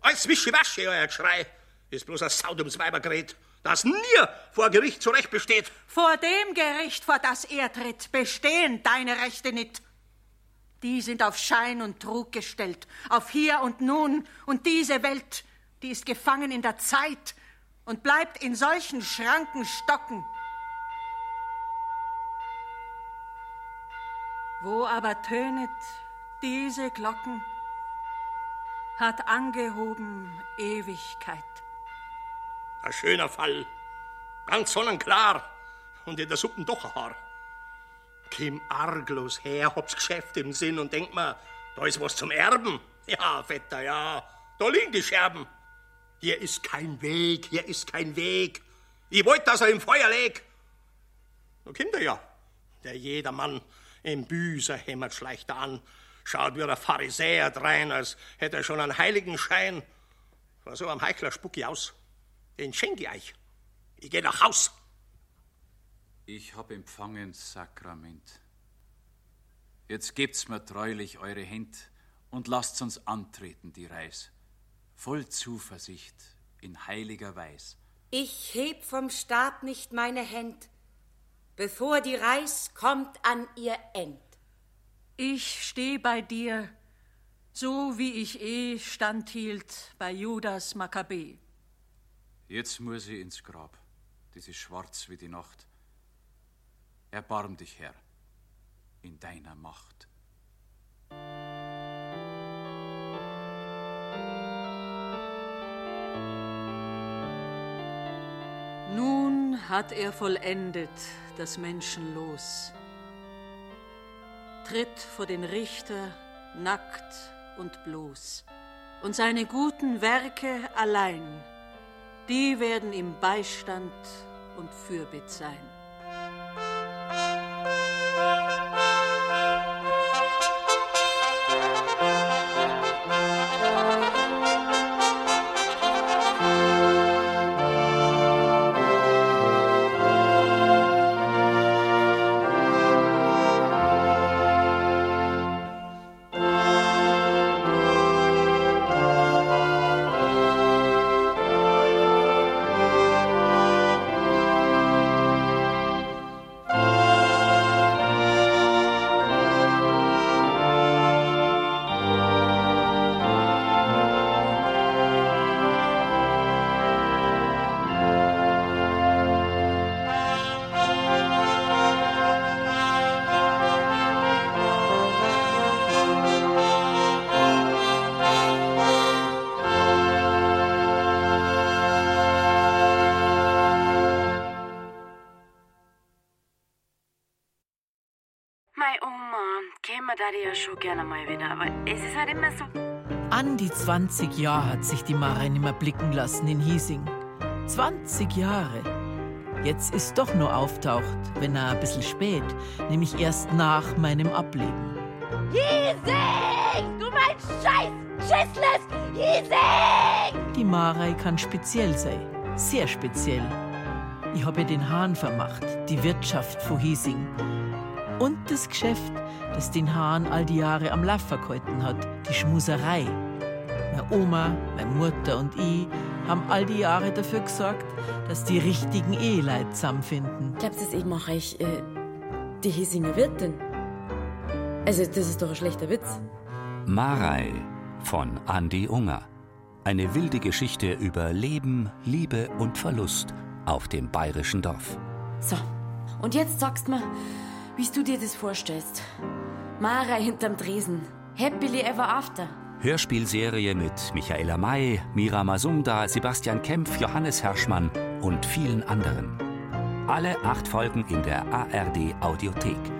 Als Wischiwaschi, euer Geschrei, ist bloß ein Sautumsweibergerät, das nie vor Gericht zurecht besteht. Vor dem Gericht, vor das er tritt, bestehen deine Rechte nicht. Die sind auf Schein und Trug gestellt, auf Hier und Nun, und diese Welt, die ist gefangen in der Zeit und bleibt in solchen Schranken stocken. Wo aber tönet diese Glocken, hat angehoben Ewigkeit. Ein schöner Fall, ganz sonnenklar und in der Suppen doch ein Haar. Kim arglos her, hab's Geschäft im Sinn und denk mir, da ist was zum Erben. Ja, Vetter, ja, da liegen die Scherben. Hier ist kein Weg, hier ist kein Weg. Ich wollt, dass er im Feuer leg. Da kommt er ja, der Jedermann im Büser hämmert er an, schaut wie ein Pharisäer drein, als hätte er schon einen heiligen Schein. Vor so einem Heichler spuck ich aus. Den schenke ich euch. Ich geh nach Haus. Ich hab empfangen Sakrament. Jetzt gebt's mir treulich eure Händ und lasst uns antreten die Reis. Voll Zuversicht, in heiliger Weis. Ich heb vom Stab nicht meine Händ, bevor die Reis kommt an ihr End. Ich steh bei dir, so wie ich eh standhielt bei Judas Makkabä. Jetzt muss ich ins Grab. Das ist schwarz wie die Nacht. Erbarm dich, Herr, in deiner Macht. Nun hat er vollendet das Menschenlos, tritt vor den Richter nackt und bloß, und seine guten Werke allein, die werden ihm Beistand und Fürbitt sein. Die ja schon gerne mal wieder, aber es ist halt immer so. An die 20 Jahre hat sich die Mara nicht mehr blicken lassen in Hiesing. 20 Jahre. Jetzt ist doch nur auftaucht, wenn er ein bisschen spät, nämlich erst nach meinem Ableben. Hiesing! Du mein Scheiß! Schissles! Hiesing! Die Marei kann speziell sein, sehr speziell. Ich habe ihr den Hahn vermacht, die Wirtschaft von Hiesing. Und das Geschäft, das den Hahn all die Jahre am Lauf gehalten hat, die Schmuserei. Meine Oma, meine Mutter und ich haben all die Jahre dafür gesorgt, dass die richtigen Eheleute zusammenfinden. Glaubst du, ich mache ich äh, die Hiesinger Wirtin? Also, das ist doch ein schlechter Witz. Marei von Andi Unger. Eine wilde Geschichte über Leben, Liebe und Verlust auf dem bayerischen Dorf. So, und jetzt sagst mir, wie du dir das vorstellst. Mara hinterm Tresen. Happily ever after. Hörspielserie mit Michaela May, Mira Masumda, Sebastian Kempf, Johannes Herschmann und vielen anderen. Alle acht Folgen in der ARD Audiothek.